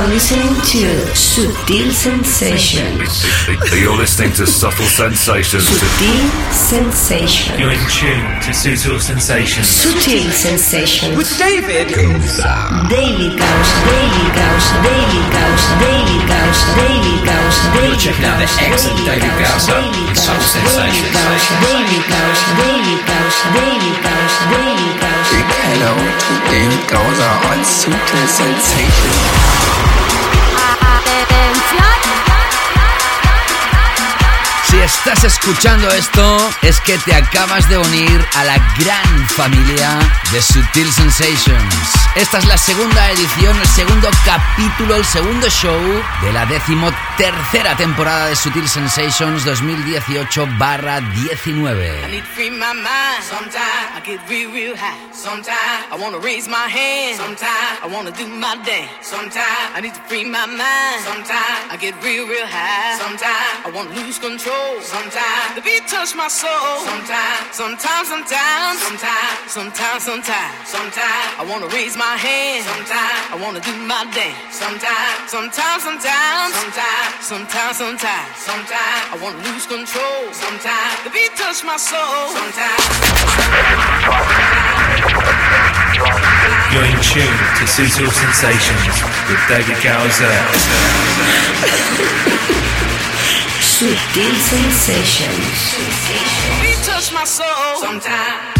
are listening to Sutil Sensations. You're listening to Subtle Sensations. Sutil Sensations. You're in tune to Sutil Sensations. Sutil Sensations. With David Daily Gausa, Daily Gausa, Daily Gausa, Daily Gausa, Daily Gausa, Daily You're checking out the excellent David Gausa with Subtle Sensations. Daily Gausa, Daily Gausa, Daily Gausa, Daily Gausa. Big hello to David Gausa on Sutil Sensation. Si estás escuchando esto, es que te acabas de unir a la gran familia de Sutil Sensations. Esta es la segunda edición, el segundo capítulo, el segundo show de la decimotercera temporada de Sutil Sensations 2018 barra 19. I need to free my mind. Sometimes I get real, real high. Sometimes I wanna raise my hand. Sometimes I wanna do my dance. Sometimes I need to free my mind. Sometimes I get real, real high. Sometimes I wanna lose control. Sometimes the beat touch my soul. Sometimes, sometimes, sometimes, sometimes, sometimes, sometimes, sometimes I wanna raise my hand. Sometimes I wanna do my dance. Sometimes, sometimes, sometimes, sometimes, sometimes, sometimes, sometimes I wanna lose control. Sometimes the beat touch my soul. Sometimes. You're in tune to Sutil Sensations with David Gowser. Sutil Sensations. Beat touch my soul. Sometimes.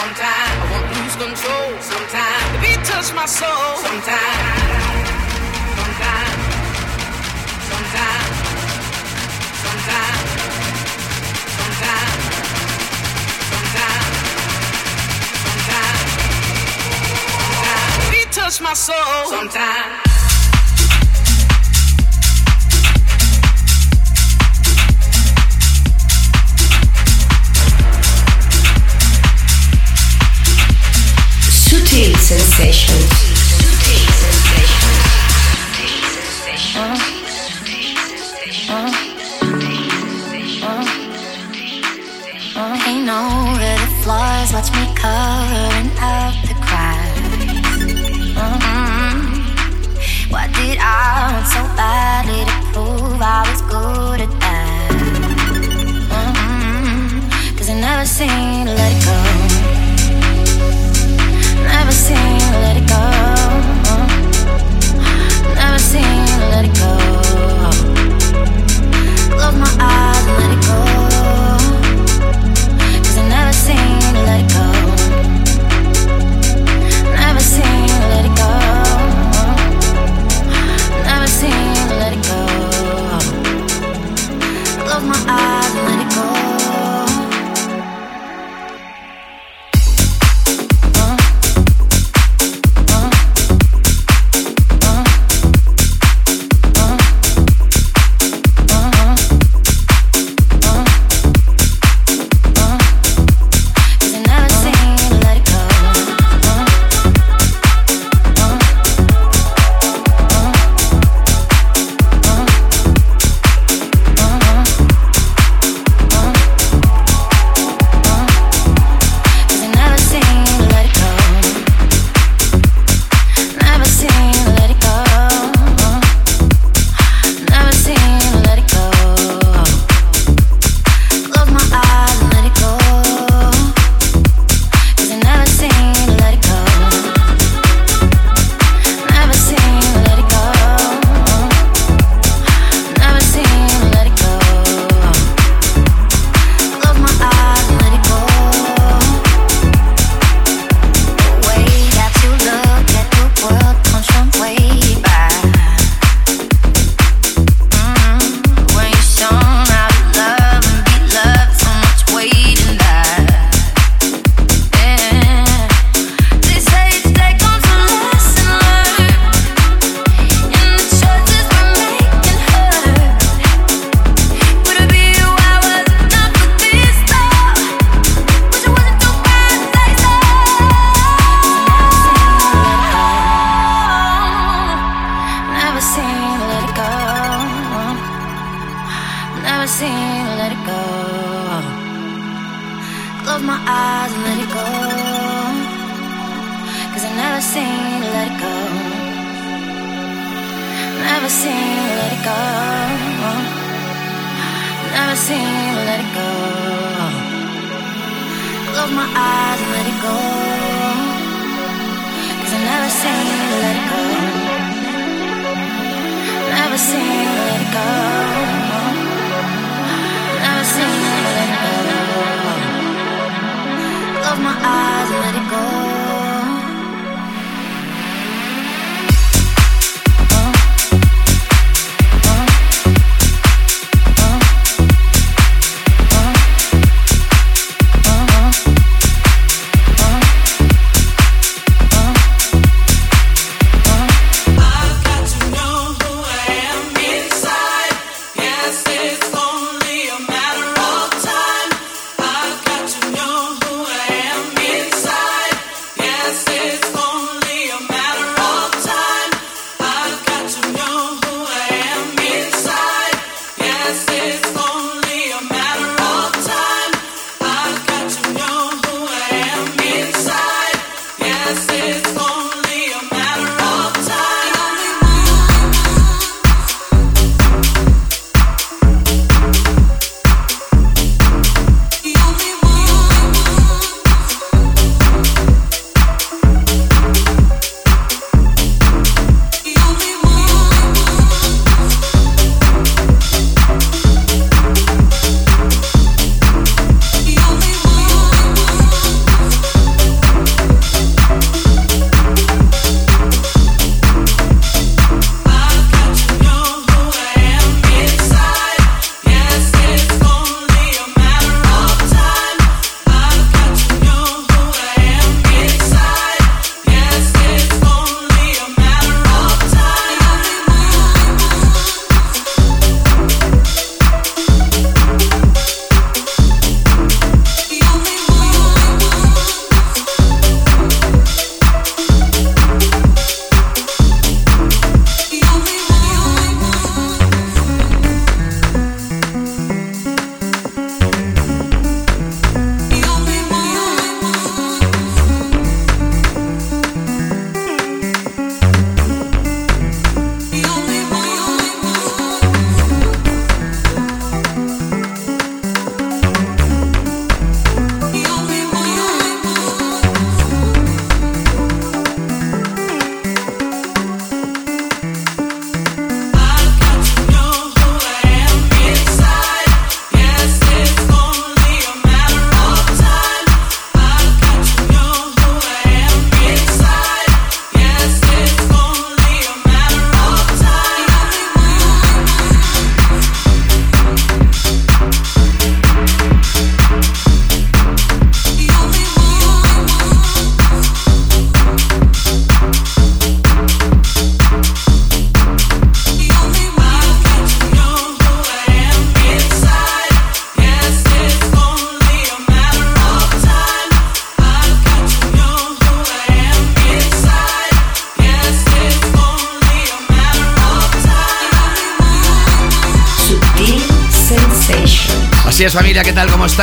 sometimes, I wanna lose control. Sometimes the beat touch my soul. Sometimes, sometimes, sometimes, sometimes, sometimes, sometimes, sometimes, sometimes. The beat touch my soul. Sometimes. Sutil Sensations. Ain't no red flaws, watch me covering up the cracks. Mm-hmm. What did I want so badly to prove I was good at that? Mm-mm. Cause never to let it go. Never seem to let it go. Never seem to let it go. Close my eyes and let it go.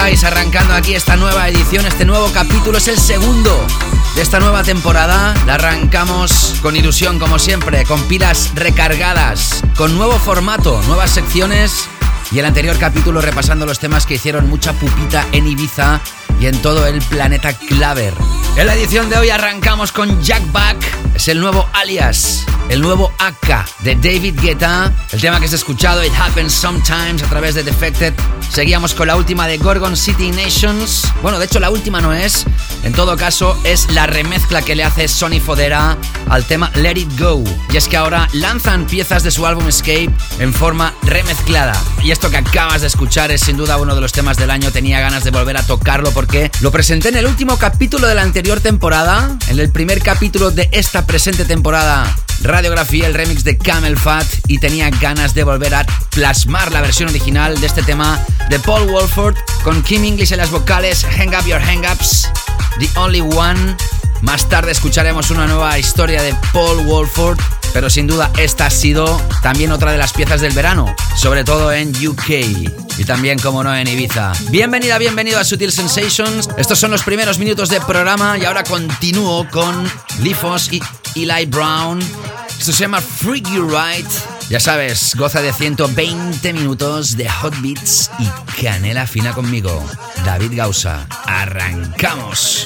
Arrancando aquí esta nueva edición, este nuevo capítulo, es el segundo de esta nueva temporada. La arrancamos con ilusión como siempre, con pilas recargadas, con nuevo formato, nuevas secciones y el anterior capítulo repasando los temas que hicieron mucha pupita en Ibiza y en todo el planeta Claver. En la edición de hoy arrancamos con Jack Back, es el nuevo alias, el nuevo AK de David Guetta, el tema que has escuchado, It Happens Sometimes, a través de Defected. Seguíamos con la última de Gorgon City Nations. Bueno, de hecho la última no es, en todo caso es la remezcla que le hace Sony Fodera al tema Let It Go. Y es que ahora lanzan piezas de su álbum Escape en forma remezclada. Y esto que acabas de escuchar es sin duda uno de los temas del año, tenía ganas de volver a tocarlo porque lo presenté en el último capítulo de la anterior temporada, en el primer capítulo de esta presente temporada Radiografía, el remix de Camel Fat y tenía ganas de volver a plasmar la versión original de este tema de Paul Wolford con Kim English en las vocales, Hang Up Your Hang Ups, The Only One. Más tarde escucharemos una nueva historia de Paul Wolford pero sin duda esta ha sido también otra de las piezas del verano, sobre todo en UK y también, como no, en Ibiza. Bienvenida, bienvenido a Sutil Sensations. Estos son los primeros minutos de programa y ahora continúo con Lifos y Eli Brown. Esto se llama Freak You Right. Ya sabes, goza de 120 minutos de hot beats y canela fina conmigo. David Gausa. Arrancamos.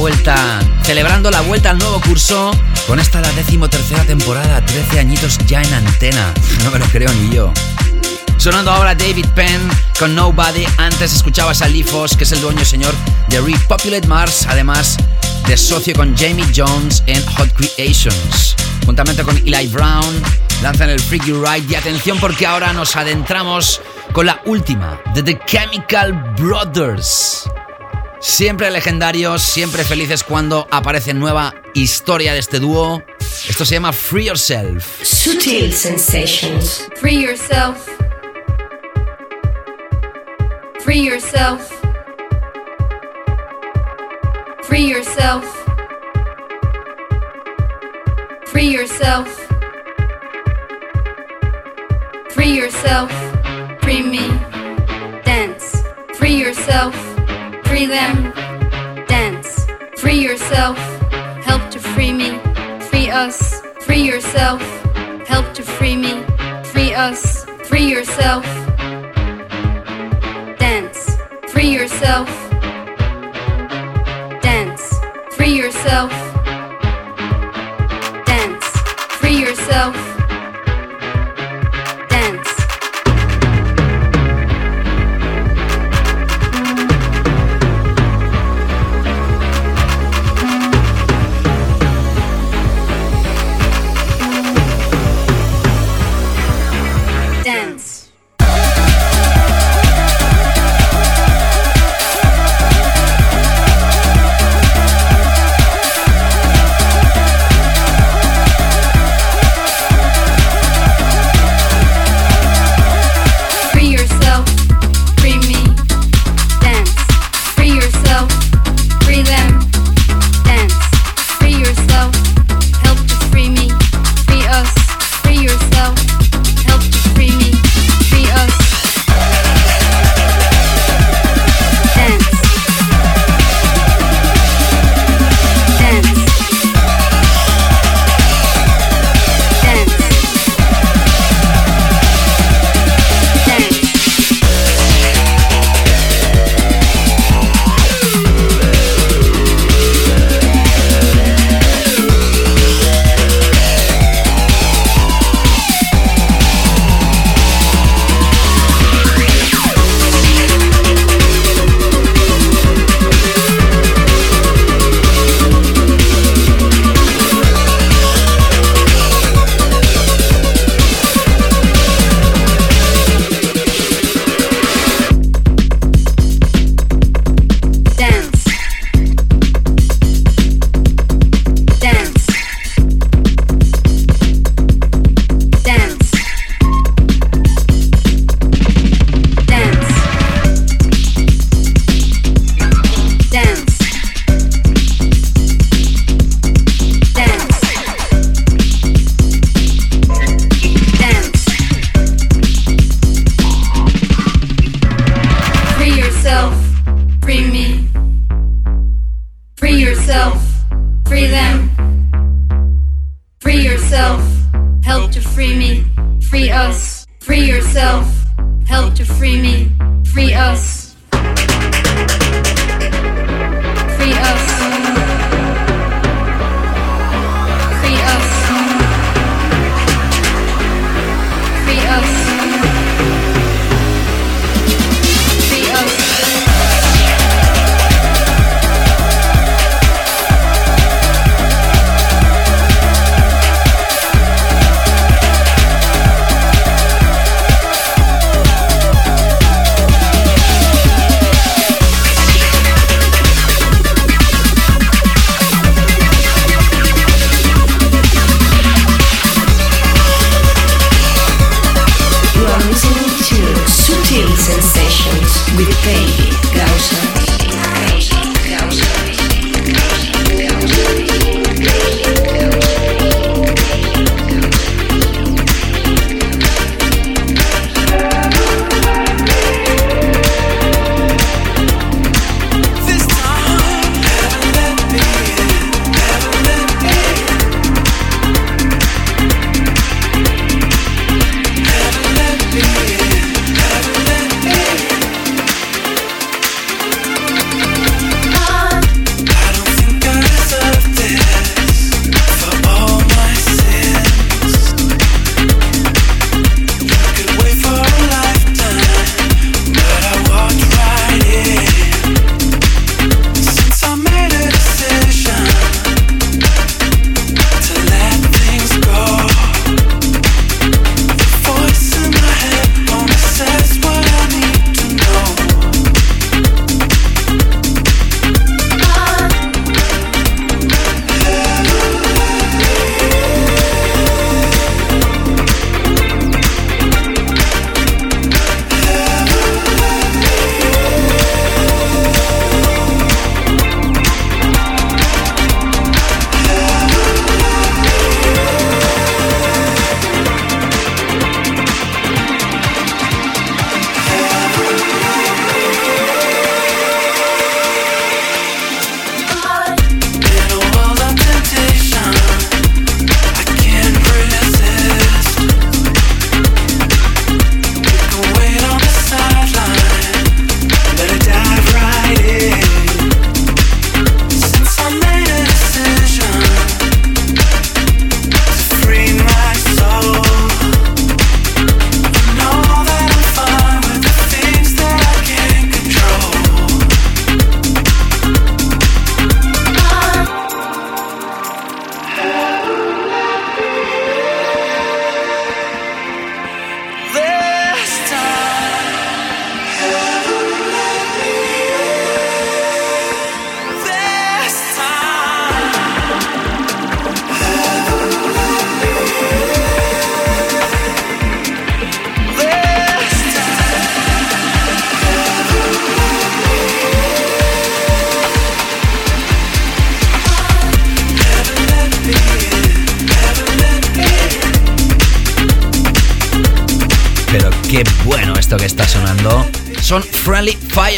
vuelta, celebrando la vuelta al nuevo curso con esta la decimotercera temporada, 13 añitos ya en antena. No me lo creo ni yo. Sonando ahora David Penn con Nobody. Antes escuchabas a Lifos, que es el dueño señor de Repopulate Mars, además de socio con Jamie Jones en Hot Creations. Juntamente con Eli Brown, lanzan el Freaky Ride. Y atención porque ahora nos adentramos con la última de The Chemical Brothers. Siempre legendarios, siempre felices cuando aparece nueva historia de este dúo. Esto se llama Free Yourself. Sutil Sensations. Free yourself. Free yourself. Free yourself. Free yourself. Free yourself. Free me. Dance. Free yourself. Free them. Dance. Free yourself. Help to free me. Free us. Free yourself. Help to free me. Free us. Free yourself. Dance. Free yourself. Dance. Free yourself. Dance. Free yourself.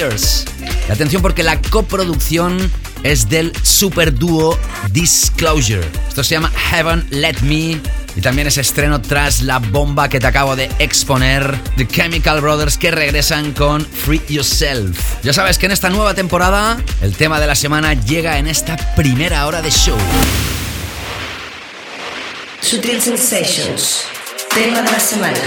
Fires. Atención porque la coproducción es del super dúo Disclosure. Esto se llama Heaven Let Me y también es estreno tras la bomba que te acabo de exponer, The Chemical Brothers que regresan con Free Yourself. Ya sabes que en esta nueva temporada el tema de la semana llega en esta primera hora de show. Sutil Sensations, tema de la semana.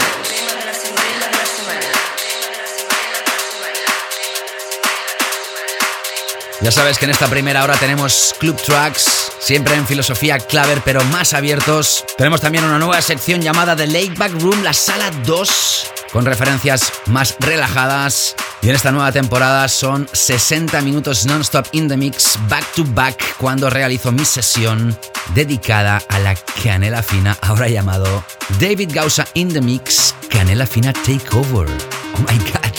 Ya sabes que en esta primera hora tenemos Club Tracks, siempre en filosofía claver, pero más abiertos. Tenemos también una nueva sección llamada The Lake Back Room, la sala 2, con referencias más relajadas. Y en esta nueva temporada son 60 minutos non-stop in the mix, back to back, cuando realizo mi sesión dedicada a la canela fina, ahora llamado David Gausa in the Mix, Canela Fina Takeover. Oh my god.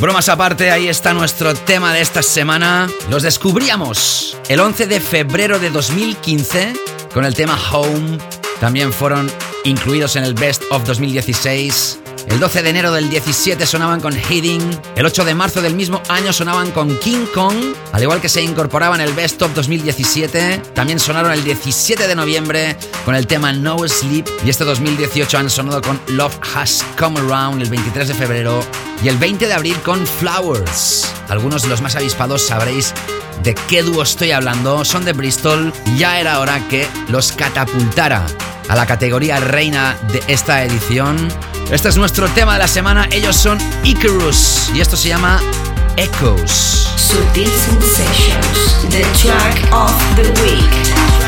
Bromas aparte, ahí está nuestro tema de esta semana. Los descubríamos el 11 de febrero de 2015 con el tema Home. También fueron incluidos en el Best of 2016. El 12 de enero del 17 sonaban con Heading. El 8 de marzo del mismo año sonaban con King Kong. Al igual que se incorporaban el Best of 2017. También sonaron el 17 de noviembre con el tema No Sleep. Y este 2018 han sonado con Love Has Come Around el 23 de febrero. Y el 20 de abril con Flowers. Algunos de los más avispados sabréis de qué dúo estoy hablando. Son de Bristol. Ya era hora que los catapultara a la categoría reina de esta edición. Este es nuestro tema de la semana. Ellos son Icarus y esto se llama Echoes. Sensations, the track of the week.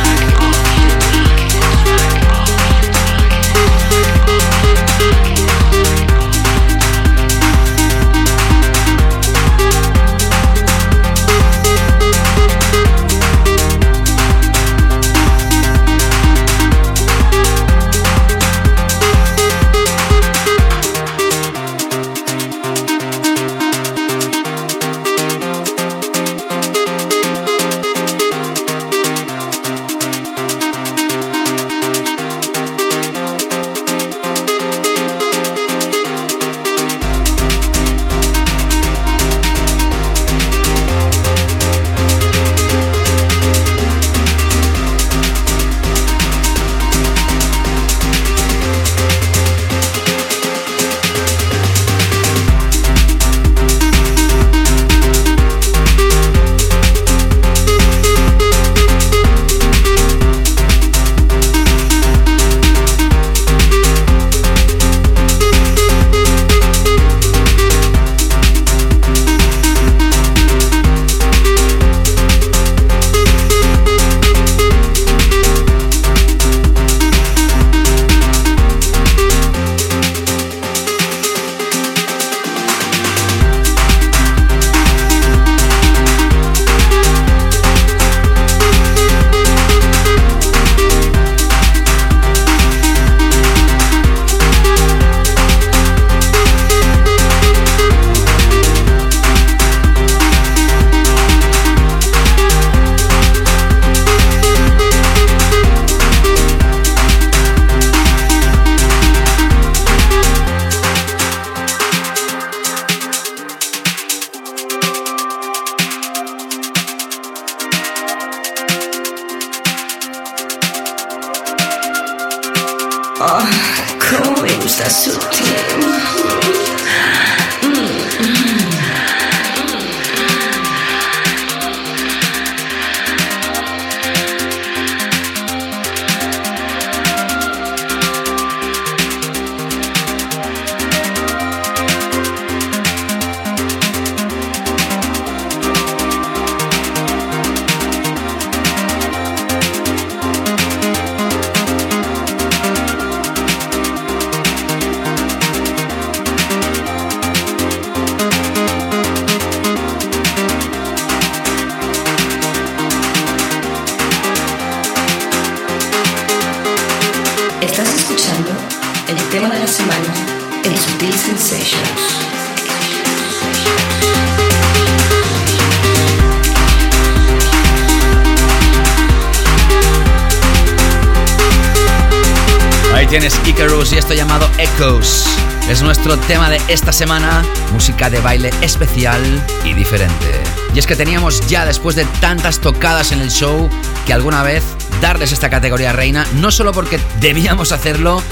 Tienes Icarus y esto llamado Echoes. es nuestro tema de esta semana, música de baile especial y diferente. Y es que teníamos ya después de tantas tocadas en el show que alguna vez darles esta categoría reina, no solo porque debíamos hacerlo,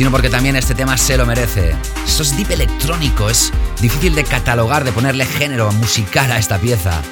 sino porque también este tema se lo merece. Eso es deep electrónico, es difícil de catalogar, de ponerle género musical a esta pieza.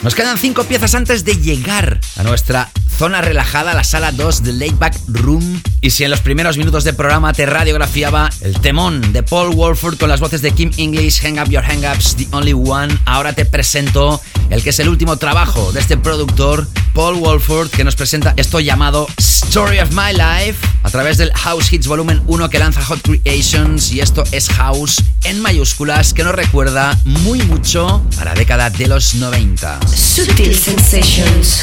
Nos quedan cinco piezas antes de llegar a nuestra zona relajada, la sala 2 de Lakeback Room. Y si en los primeros minutos del programa te radiografiaba el temón de Paul Wolford con las voces de Kim English, Hang Up Your Hang Ups, The Only One, ahora te presento el que es el último trabajo de este productor, Paul Wolford, que nos presenta esto llamado Story of My Life a través del House Hits Volumen 1 que lanza Hot Creations. Y esto es House en mayúsculas que nos recuerda muy mucho a la década de los 90. Sutil Sensations.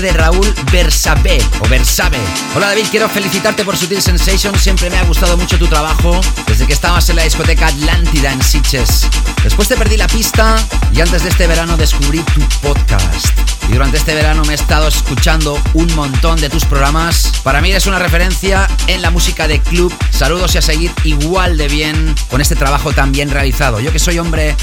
De Raúl Versabe o Versabe. Hola David, quiero felicitarte por Sutil Sensation. Siempre me ha gustado mucho tu trabajo desde que estabas en la discoteca Atlántida en Sitges. Después te perdí la pista y antes de este verano descubrí tu podcast. Y durante este verano me he estado escuchando un montón de tus programas. Para mí eres una referencia en la música de club. Saludos y a seguir igual de bien con este trabajo tan bien realizado. Yo que soy hombre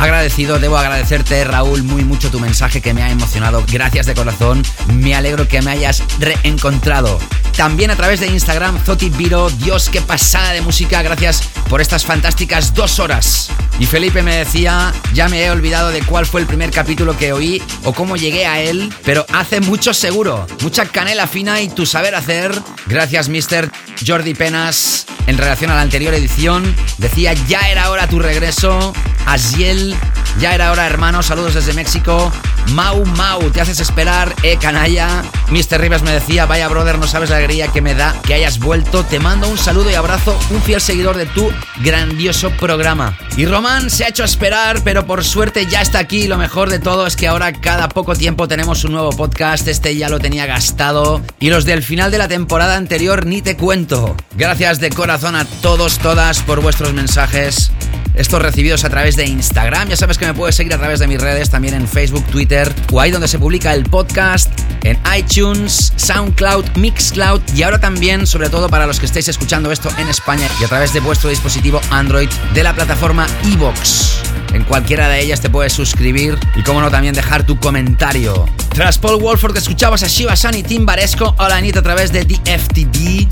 agradecido, debo agradecerte Raúl muy mucho tu mensaje que me ha emocionado. Gracias de corazón, me alegro que me hayas reencontrado. También a través de Instagram, Zoti Viro, Dios, qué pasada de música, gracias por estas fantásticas dos horas. Y Felipe me decía, ya me he olvidado de cuál fue el primer capítulo que oí o cómo llegué a él, pero hace mucho seguro, mucha canela fina y tu saber hacer. Gracias, Mr. Jordi Penas. En relación a la anterior edición, decía, ya era hora tu regreso. Asiel, ya era hora, hermano. Saludos desde México. Mau Mau, te haces esperar, eh, canalla. Mr. Rivas me decía, vaya brother, no sabes la alegría que me da que hayas vuelto. Te mando un saludo y abrazo, un fiel seguidor de tu grandioso programa. Y Román se ha hecho esperar, pero por suerte ya está aquí. Lo mejor de todo es que ahora cada poco tiempo tenemos un nuevo podcast. Este ya lo tenía gastado. Y los del final de la temporada anterior ni te cuento. Gracias de corazón a todos, todas por vuestros mensajes estos recibidos a través de Instagram. Ya sabes que me puedes seguir a través de mis redes, también en Facebook, Twitter o ahí donde se publica el podcast, en iTunes, SoundCloud, Mixcloud y ahora también, sobre todo para los que estéis escuchando esto en España y a través de vuestro dispositivo Android de la plataforma Evox. En cualquiera de ellas te puedes suscribir y, como no, también dejar tu comentario. Tras Paul Wolford, escuchabas a Shiva San y Tim Baresco Hola Anita a través de DFTD.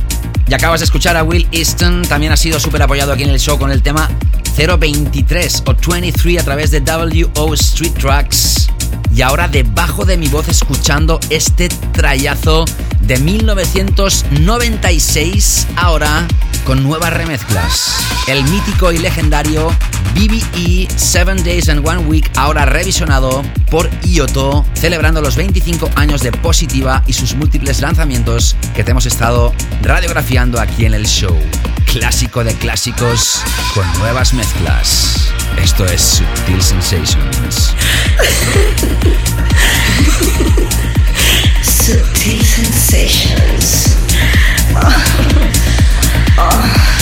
Y acabas de escuchar a Will Easton, también ha sido súper apoyado aquí en el show con el tema 023 o 23 a través de WO Street Tracks. Y ahora debajo de mi voz escuchando este trayazo de 1996, ahora con nuevas remezclas. El mítico y legendario BBE 7 Days and One Week, ahora revisionado por Ioto, celebrando los 25 años de Positiva y sus múltiples lanzamientos que te hemos estado radiografiando aquí en el show. Clásico de clásicos con nuevas mezclas. Esto es Subtil Sensations. Subtil Sensations. Sutil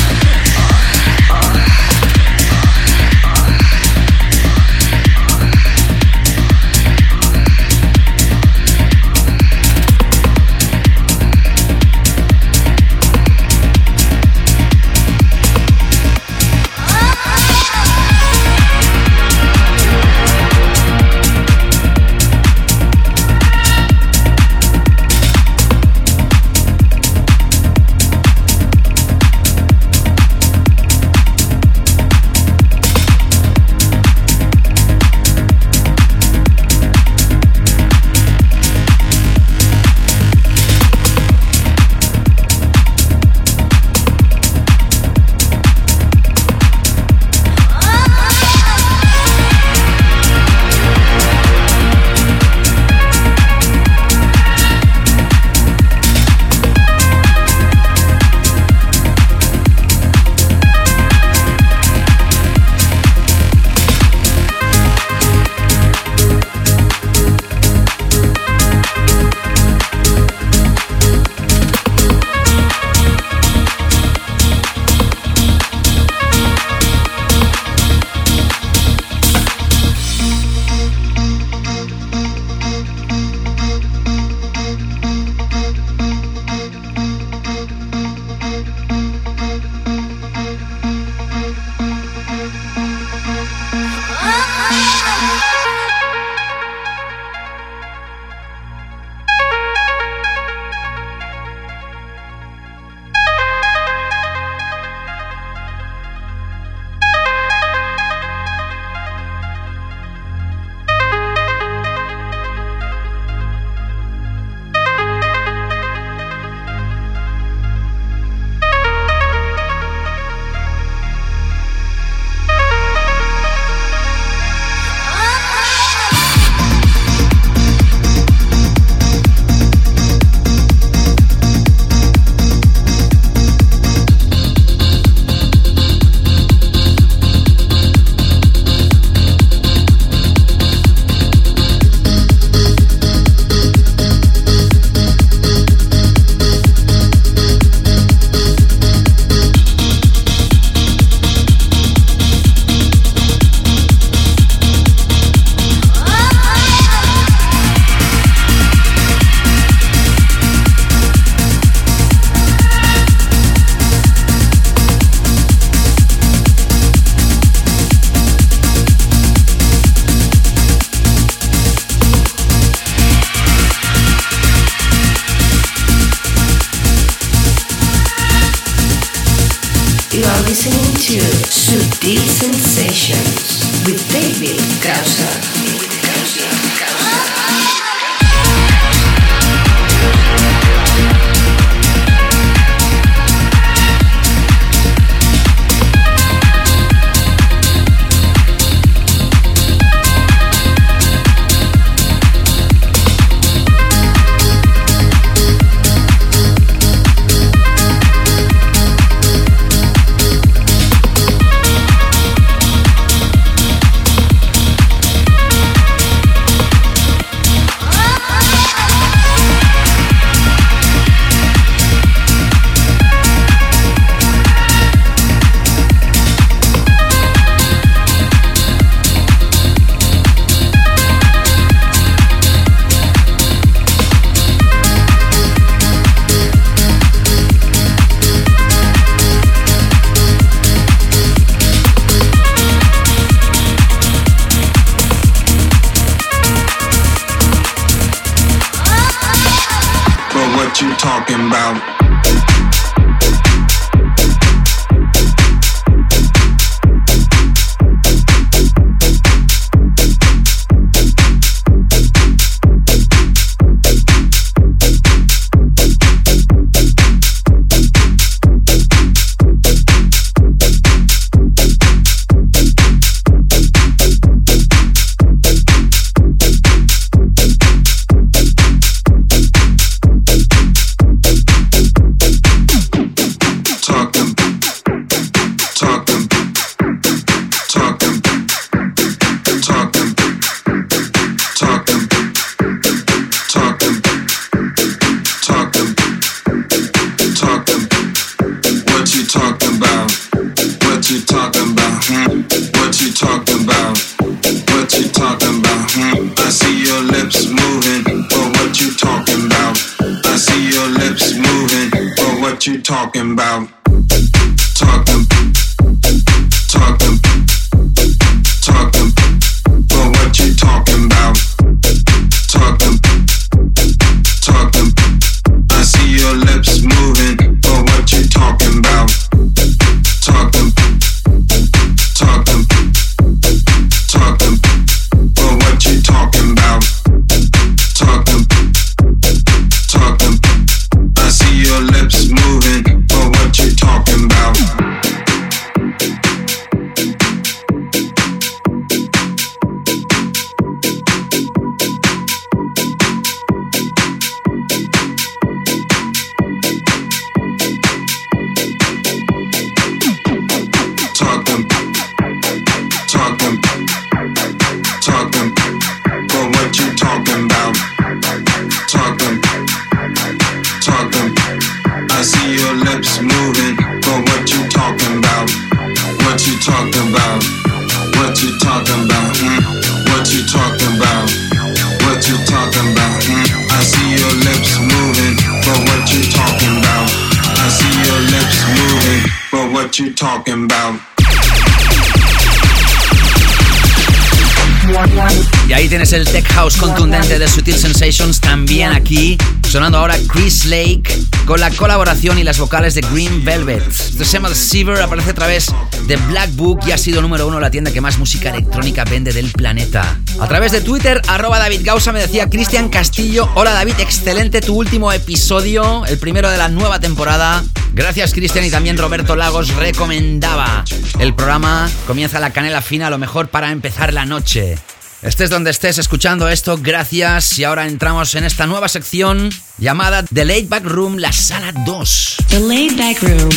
Sonando ahora Chris Lake con la colaboración y las vocales de Green Velvet. Esto se llama Seaver, aparece a través de Black Book y ha sido número uno la tienda que más música electrónica vende del planeta. A través de Twitter, arroba David Gausa me decía Cristian Castillo. Hola David, excelente tu último episodio, el primero de la nueva temporada. Gracias Cristian y también Roberto Lagos recomendaba el programa. Comienza la canela fina, lo mejor para empezar la noche. Estés donde estés escuchando esto, gracias. Y ahora entramos en esta nueva sección llamada The Late Back Room, la sala 2. The Late Back Room.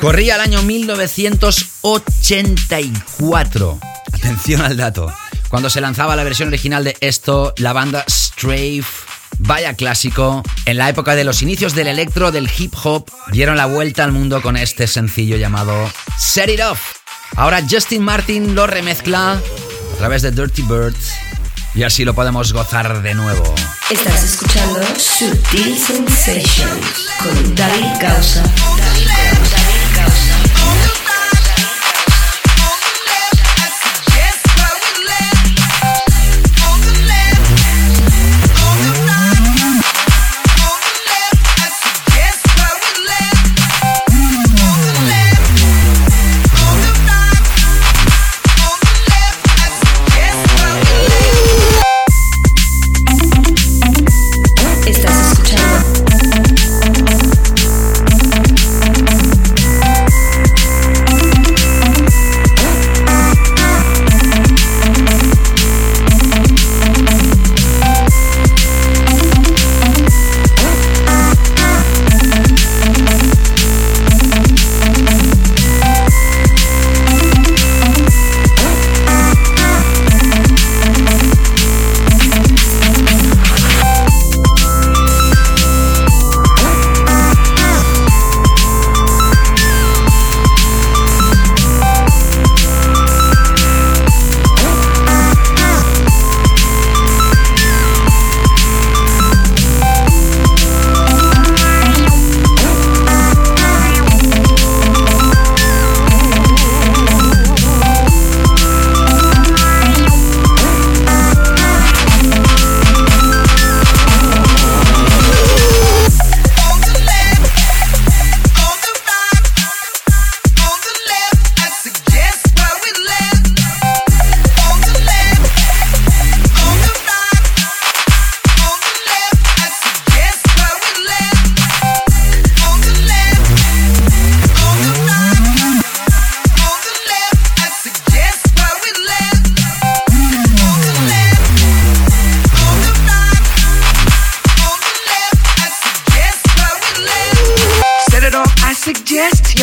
Corría el año 1984. Atención al dato. Cuando se lanzaba la versión original de esto, la banda Strafe Vaya clásico. En la época de los inicios del electro, del hip hop, dieron la vuelta al mundo con este sencillo llamado Set It Off. Ahora Justin Martin lo remezcla a través de Dirty Bird y así lo podemos gozar de nuevo. Estás escuchando Sutil Sensations con David Causa.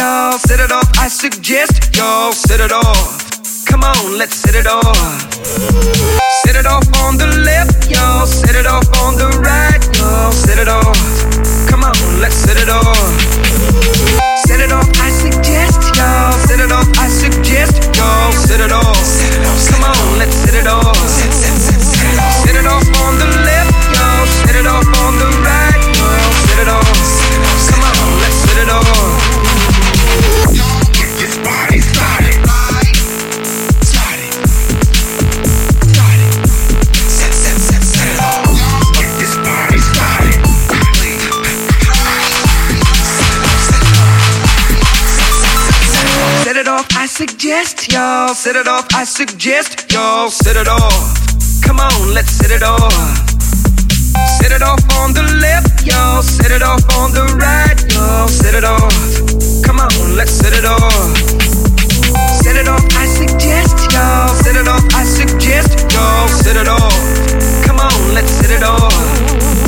Y'all. Set it off. I suggest y'all set it off. Come on, let's set it off. Set it off on the left, y'all. Set it off on the right, y'all. Set it off. Come on, let's set it off. Set it off, I suggest, y'all. Set it off, I suggest, y'all. Set it off. Come on, let's set it off. Set it off on the left, suggest y'all. Set it off, I suggest y'all. Set it off. Come on, let's set it off. Set it off on the left, y'all. Set it off on the right, y'all. Set it off. Come on, let's set it off. Set it off, I suggest y'all. Set it off, I suggest y'all. Set it off. Come on, let's set it off.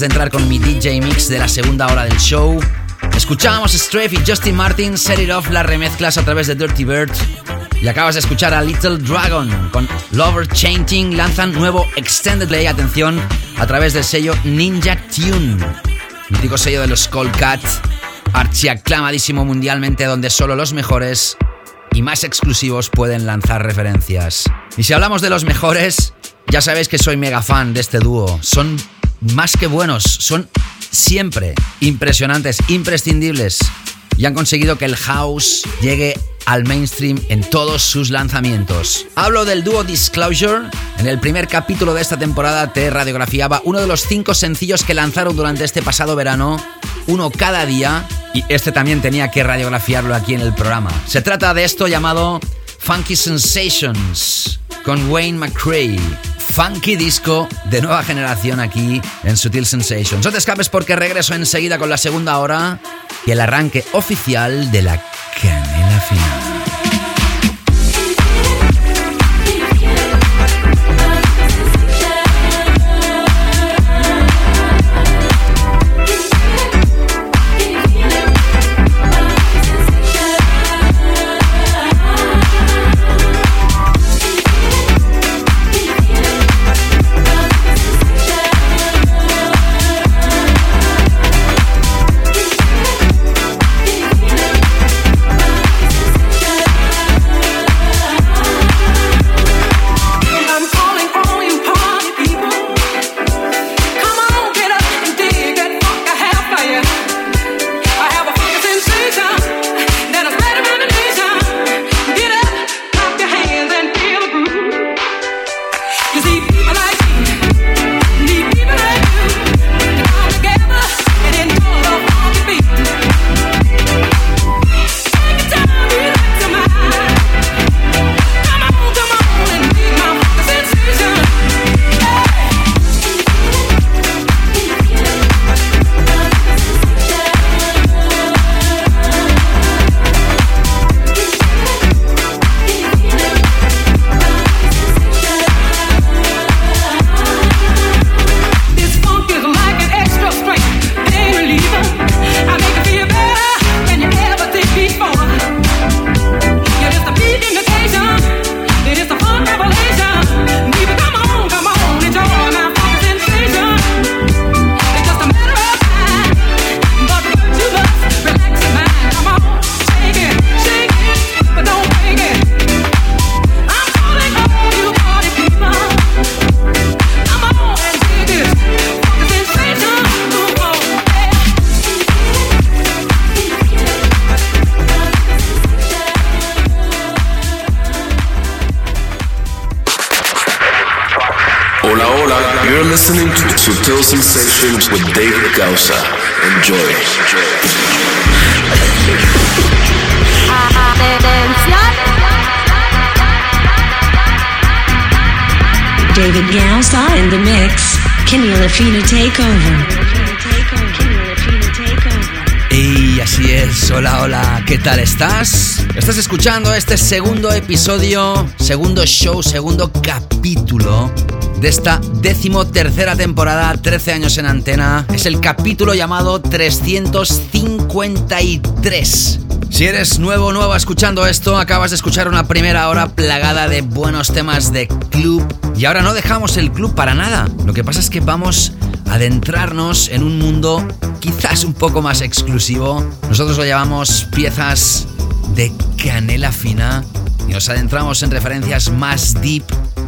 De entrar con mi DJ mix de la segunda hora del show. Escuchábamos Strafe y Justin Martin Set It Off las remezclas a través de Dirty Bird. Y acabas de escuchar a Little Dragon con Lover Changing. Lanzan nuevo Extended Play, atención, a través del sello Ninja Tune. Mítico sello de los Skull Cat, archiaclamadísimo mundialmente, donde solo los mejores y más exclusivos pueden lanzar referencias. Y si hablamos de los mejores, ya sabéis que soy mega fan de este dúo. Son más que buenos, son siempre impresionantes, imprescindibles. Y han conseguido que el house llegue al mainstream en todos sus lanzamientos. Hablo del dúo Disclosure. En el primer capítulo de esta temporada te radiografiaba uno de los cinco sencillos que lanzaron durante este pasado verano, uno cada día, y este también tenía que radiografiarlo aquí en el programa. Se trata de esto llamado Funky Sensations con Wayne McCrae. Funky disco de nueva generación aquí en Sutil Sensations. No te escapes porque regreso enseguida con la segunda hora y el arranque oficial de la canela final. Hola, hola. You're listening to Sutil Sensations with David Gausa. Enjoy. David Gausa in the mix. Kenny Lafina take over. Y así es, hola, hola, ¿qué tal estás? Estás escuchando este segundo episodio, segundo show, segundo capítulo de esta décimo tercera temporada, 13 años en antena. Es el capítulo llamado 353. Si eres nuevo o nueva escuchando esto, acabas de escuchar una primera hora plagada de buenos temas de club. Y ahora no dejamos el club para nada. Lo que pasa es que vamos a adentrarnos en un mundo quizás un poco más exclusivo. Nosotros lo llamamos piezas de canela fina. Y nos adentramos en referencias más deep,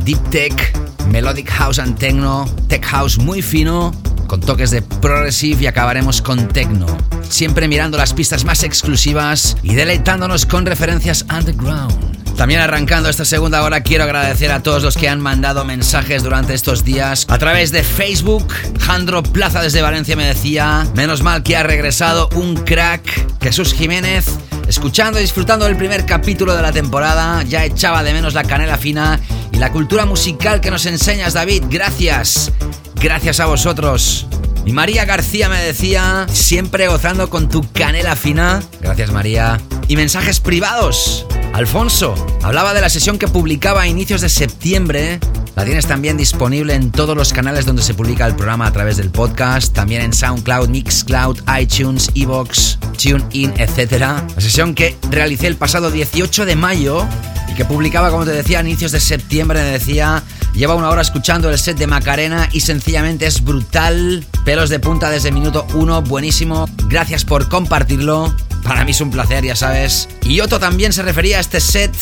deep tech, melodic house and techno, tech house muy fino, con toques de progressive y acabaremos con techno. Siempre mirando las pistas más exclusivas y deleitándonos con referencias underground. También arrancando esta segunda hora quiero agradecer a todos los que han mandado mensajes durante estos días a través de Facebook. Jandro Plaza desde Valencia me decía, menos mal que ha regresado un crack, Jesús Jiménez. Escuchando y disfrutando del primer capítulo de la temporada, ya echaba de menos la canela fina y la cultura musical que nos enseñas, David. Gracias, gracias a vosotros. Y María García me decía, siempre gozando con tu canela fina. Gracias María. Y mensajes privados. Alfonso, hablaba de la sesión que publicaba a inicios de septiembre. La tienes también disponible en todos los canales donde se publica el programa a través del podcast, también en SoundCloud, Mixcloud, iTunes, Evox, TuneIn, etc. La sesión que realicé el pasado 18 de mayo y que publicaba, como te decía, a inicios de septiembre, me decía, lleva una hora escuchando el set de Macarena y sencillamente es brutal. Pelos de punta desde minuto uno, buenísimo. Gracias por compartirlo. Para mí es un placer, ya sabes. Y Otto también se refería a este set.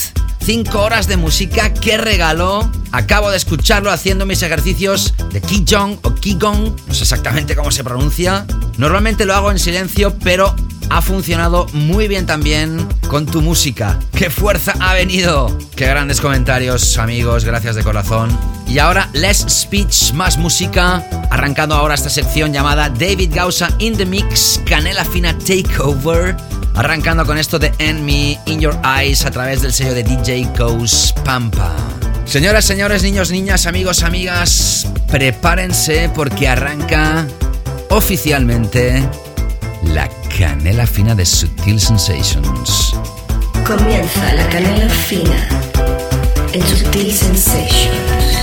5 horas de música que regaló. Acabo de escucharlo haciendo mis ejercicios de Kijong o Qigong. No sé exactamente cómo se pronuncia. Normalmente lo hago en silencio, pero ha funcionado muy bien también con tu música. ¡Qué fuerza ha venido! ¡Qué grandes comentarios, amigos! Gracias de corazón. Y ahora, less speech, más música. Arrancando ahora esta sección llamada David Gausa in the Mix, Canela Fina Takeover. Arrancando con esto de End Me In Your Eyes a través del sello de DJ Goes Pampa. Señoras, señores, niños, niñas, amigos, amigas, prepárense porque arranca oficialmente la canela fina de Sutil Sensations. Comienza la canela fina en Sutil Sensations.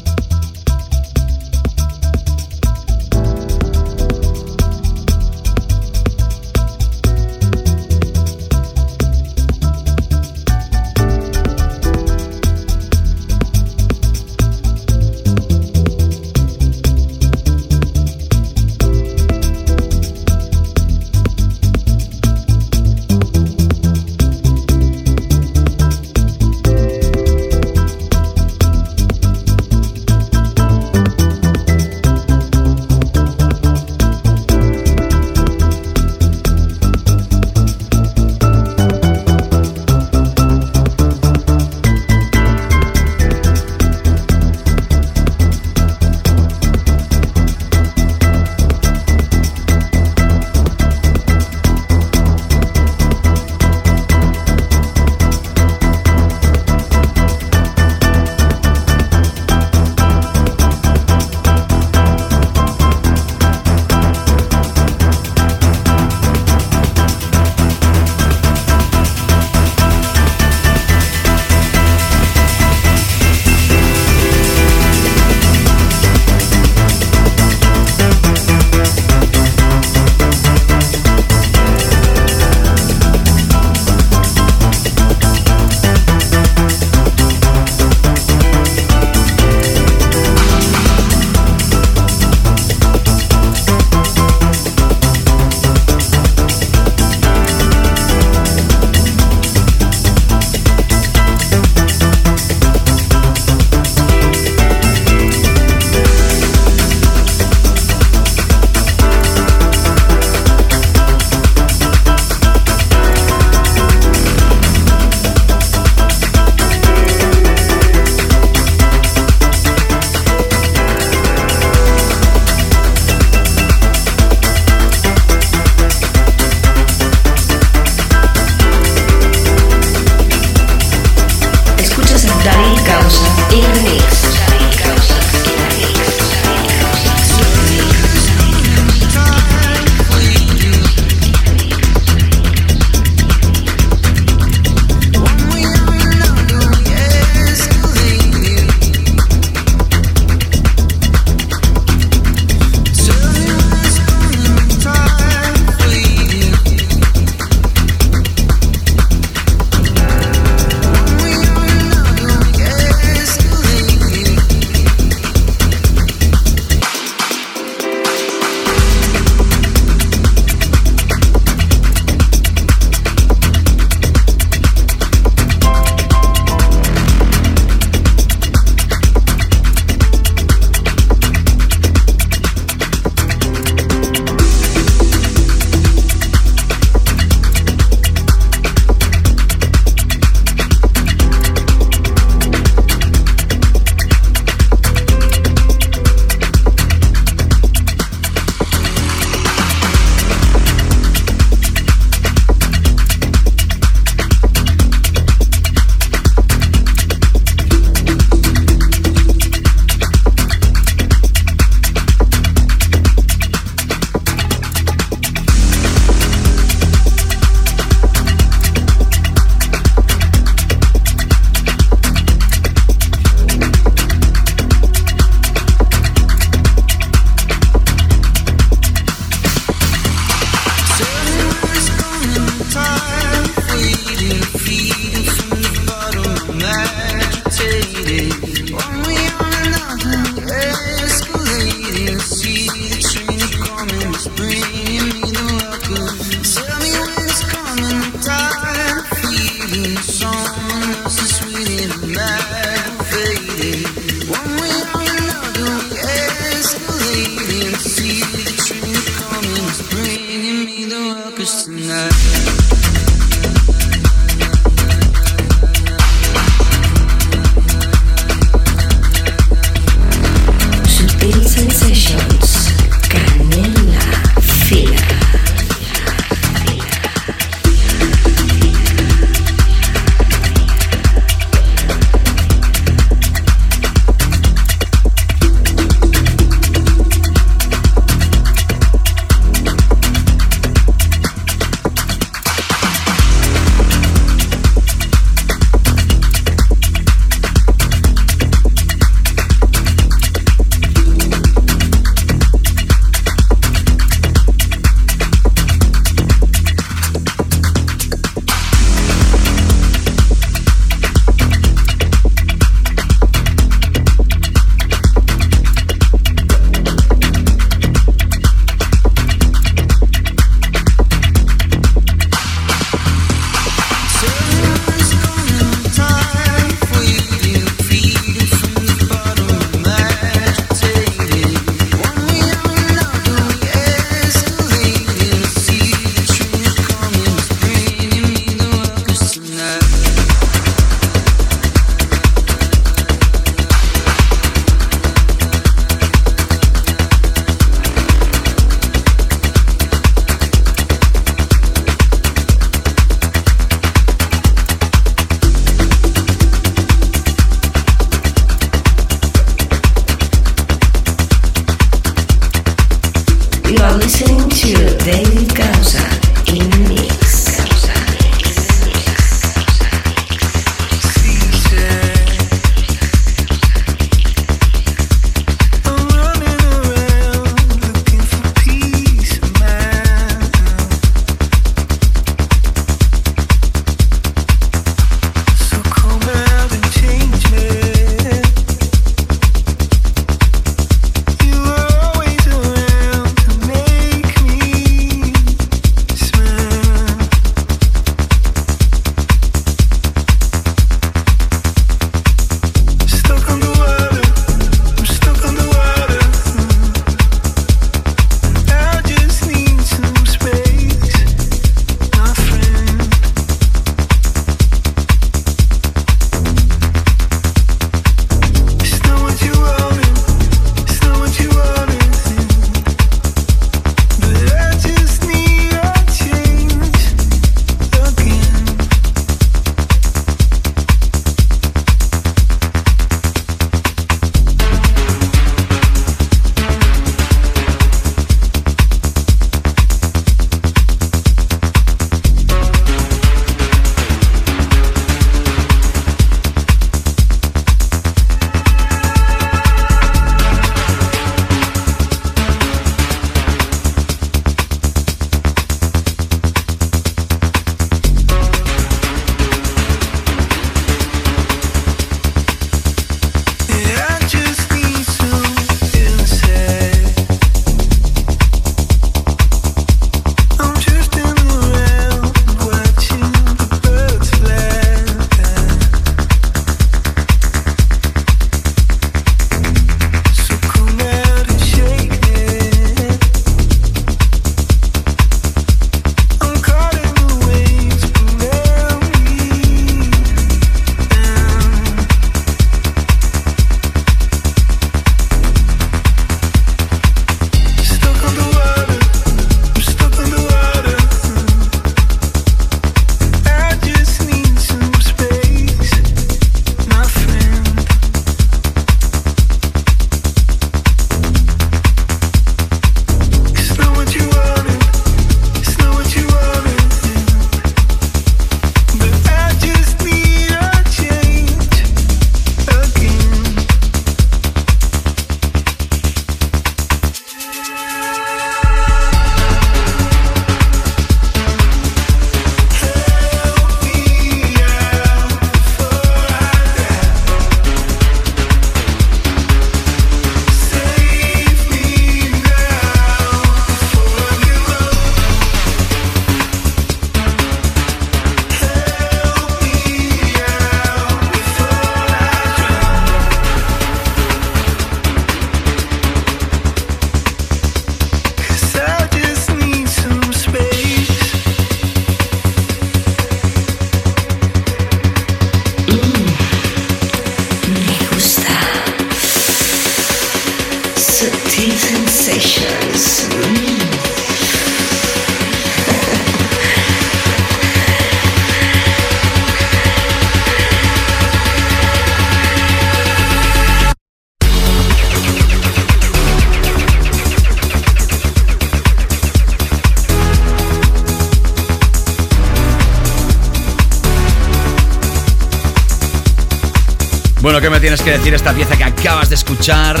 Tienes que decir esta pieza que acabas de escuchar?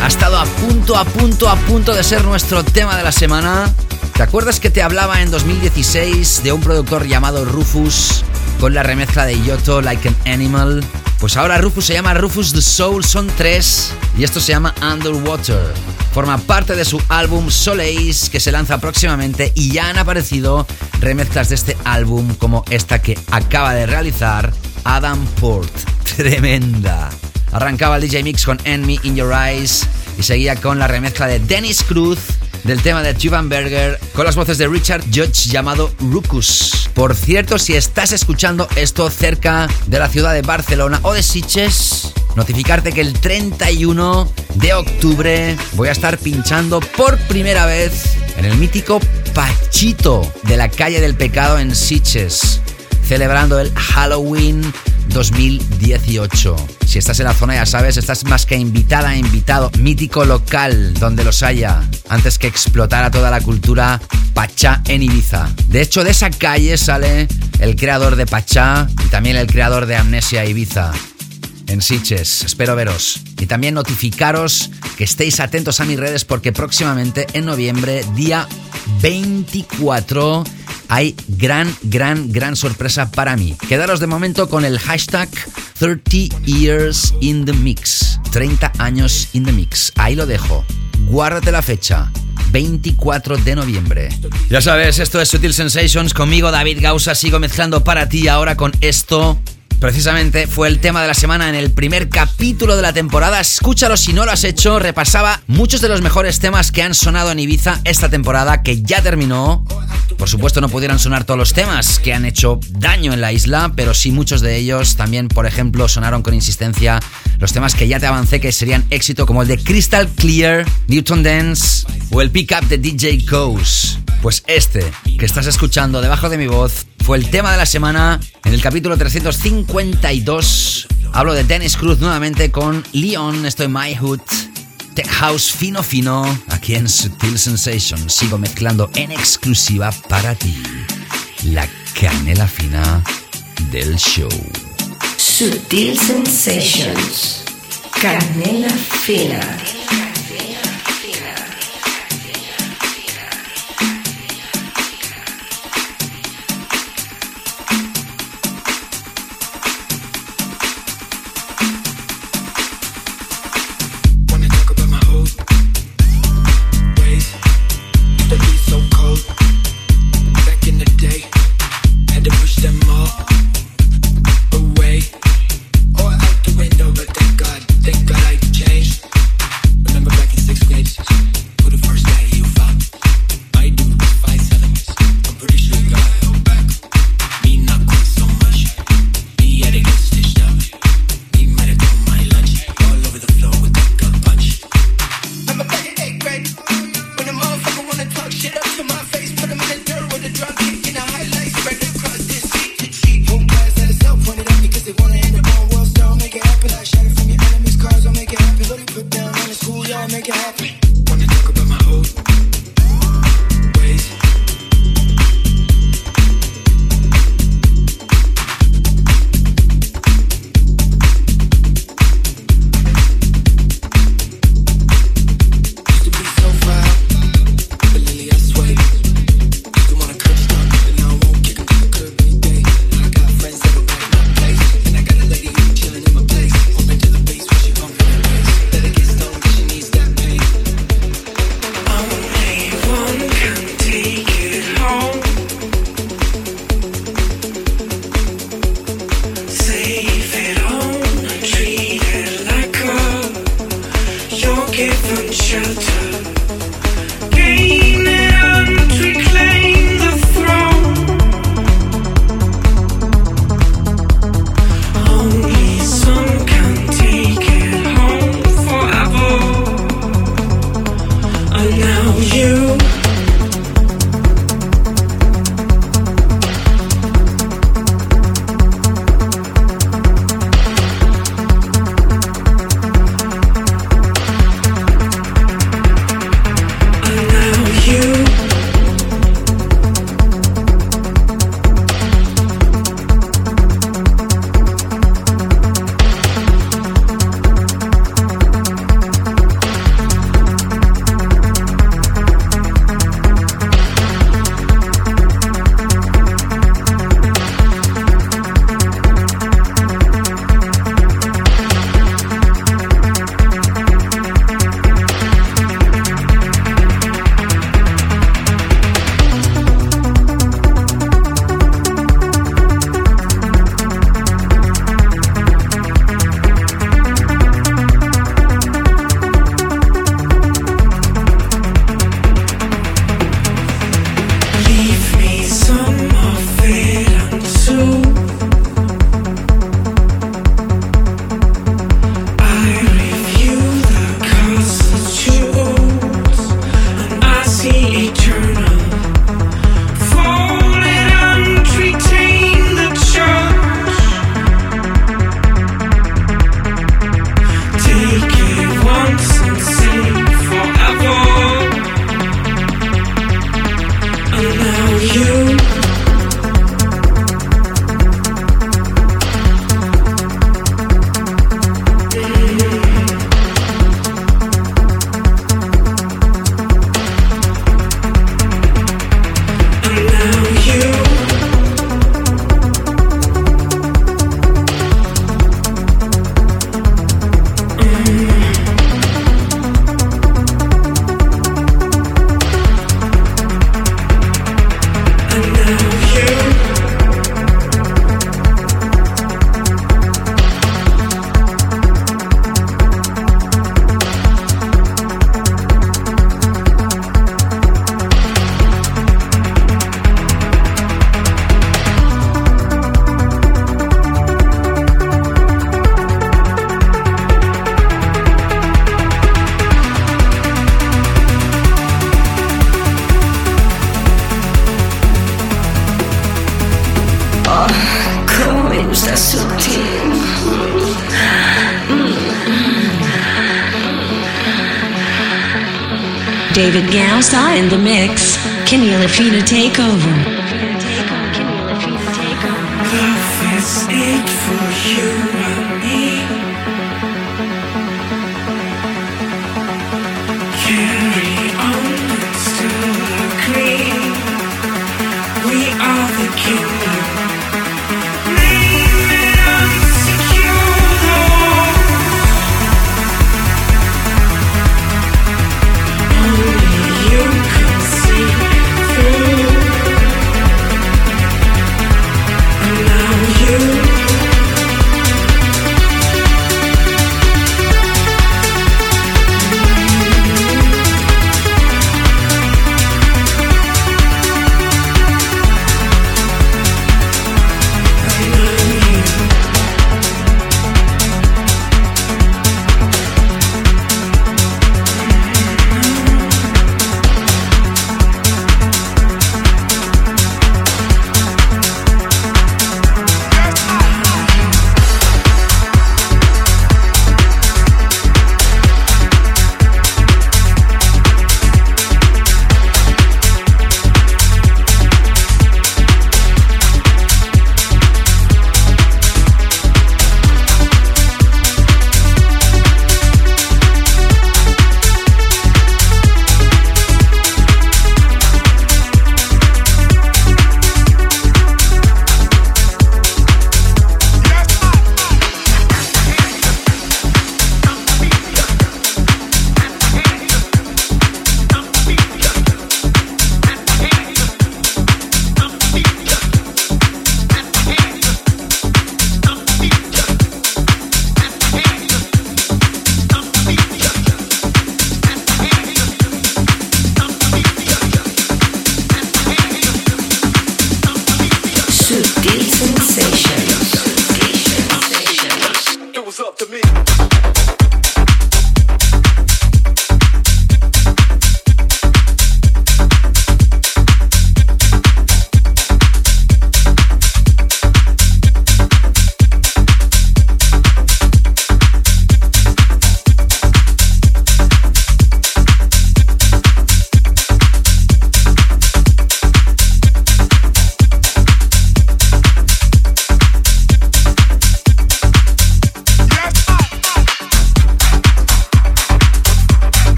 Ha estado a punto, a punto, a punto de ser nuestro tema de la semana. ¿Te acuerdas que te hablaba en 2016 de un productor llamado Rufus con la remezcla de Yoto Like an Animal? Pues ahora Rufus se llama Rufus the Soul, son tres y esto se llama Underwater. Forma parte de su álbum Soleis que se lanza próximamente y ya han aparecido remezclas de este álbum como esta que acaba de realizar Adam Port. Tremenda. Arrancaba el DJ Mix con Enemy in Your Eyes y seguía con la remezcla de Dennis Cruz del tema de Juvan Berger con las voces de Richard Judge llamado Rucus. Por cierto, si estás escuchando esto cerca de la ciudad de Barcelona o de Sitges, notificarte que el 31 de octubre voy a estar pinchando por primera vez en el mítico Pachito de la calle del Pecado en Sitges, celebrando el Halloween 2018. Si estás en la zona, ya sabes, estás más que invitada, invitado. Mítico local donde los haya, antes que explotara toda la cultura Pachá en Ibiza. De hecho, de esa calle sale el creador de Pachá y también el creador de Amnesia Ibiza. En Sitges, espero veros. Y también notificaros que estéis atentos a mis redes porque próximamente en noviembre, día 24, hay gran, gran, gran sorpresa para mí. Quedaros de momento con el hashtag 30 Years in the Mix. 30 años in the Mix. Ahí lo dejo. Guárdate la fecha. 24 de noviembre. Ya sabes, esto es Sutil Sensations. Conmigo, David Gausa. Sigo mezclando para ti ahora con esto. Precisamente fue el tema de la semana en el primer capítulo de la temporada. Escúchalo si no lo has hecho. Repasaba muchos de los mejores temas que han sonado en Ibiza esta temporada que ya terminó. Por supuesto no pudieran sonar todos los temas que han hecho daño en la isla, pero sí muchos de ellos también, por ejemplo, sonaron con insistencia los temas que ya te avancé que serían éxito como el de Crystal Clear, Newton Dance o el pickup de DJ Coase. Pues este que estás escuchando debajo de mi voz fue el tema de la semana en el capítulo 352. Hablo de Dennis Cruz nuevamente con Leon, estoy My Hood. Tech House fino fino, aquí en Sutil Sensation. Sigo mezclando en exclusiva para ti la canela fina del show. Sutil Sensations. Canela fina.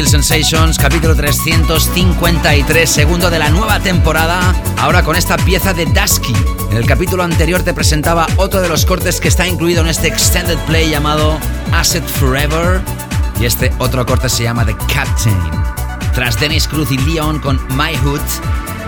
Sutil Sensations, capítulo 353, segundo de la nueva temporada, ahora con esta pieza de Dusky. En el capítulo anterior te presentaba otro de los cortes que está incluido en este extended play llamado Asset Forever, y este otro corte se llama The Captain. Tras Dennis Cruz y Leon con My Hood,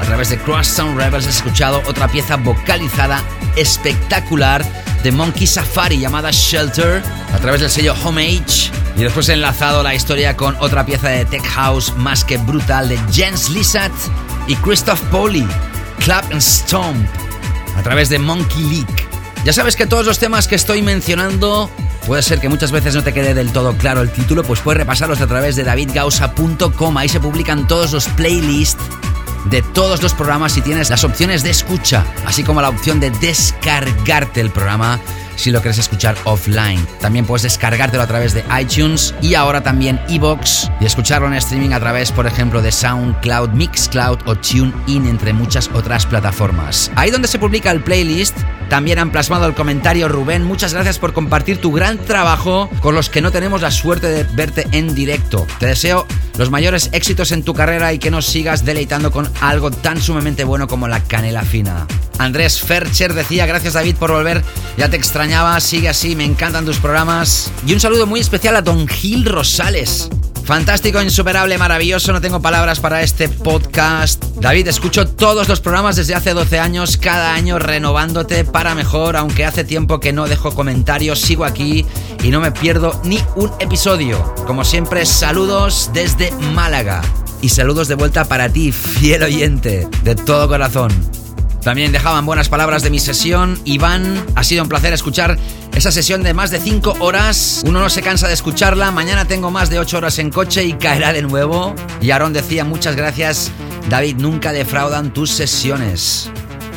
a través de Cross Sound Rebels he escuchado otra pieza vocalizada espectacular de Monkey Safari llamada Shelter a través del sello Homage y después he enlazado la historia con otra pieza de tech house más que brutal de Jens Lissat y Christoph Poli, Clap and Stomp a través de Monkey Leak. Ya sabes que todos los temas que estoy mencionando puede ser que muchas veces no te quede del todo claro el título, pues puedes repasarlos a través de davidgausa.com, ahí se publican todos los playlists de todos los programas y tienes las opciones de escucha, así como la opción de descargarte el programa si lo quieres escuchar offline. También puedes descargártelo a través de iTunes y ahora también iBox y escucharlo en streaming a través, por ejemplo, de SoundCloud, Mixcloud o TuneIn, entre muchas otras plataformas. Ahí donde se publica el playlist, También han plasmado el comentario Rubén. Muchas gracias por compartir tu gran trabajo con los que no tenemos la suerte de verte en directo. Te deseo los mayores éxitos en tu carrera y que nos sigas deleitando con algo tan sumamente bueno como la canela fina. Andrés Fercher decía, gracias David por volver, ya te extrañaba, sigue así, me encantan tus programas. Y un saludo muy especial a Don Gil Rosales. Fantástico, insuperable, maravilloso, no tengo palabras para este podcast. David, escucho todos los programas desde hace 12 años, cada año renovándote para mejor, aunque hace tiempo que no dejo comentarios, sigo aquí y no me pierdo ni un episodio. Como siempre, saludos desde Málaga. Y saludos de vuelta para ti, fiel oyente, de todo corazón. También dejaban buenas palabras de mi sesión. Iván, ha sido un placer escuchar esa sesión de más de 5 horas. Uno no se cansa de escucharla. Mañana tengo más de 8 horas en coche y caerá de nuevo. Y Aaron decía muchas gracias. David, nunca defraudan tus sesiones.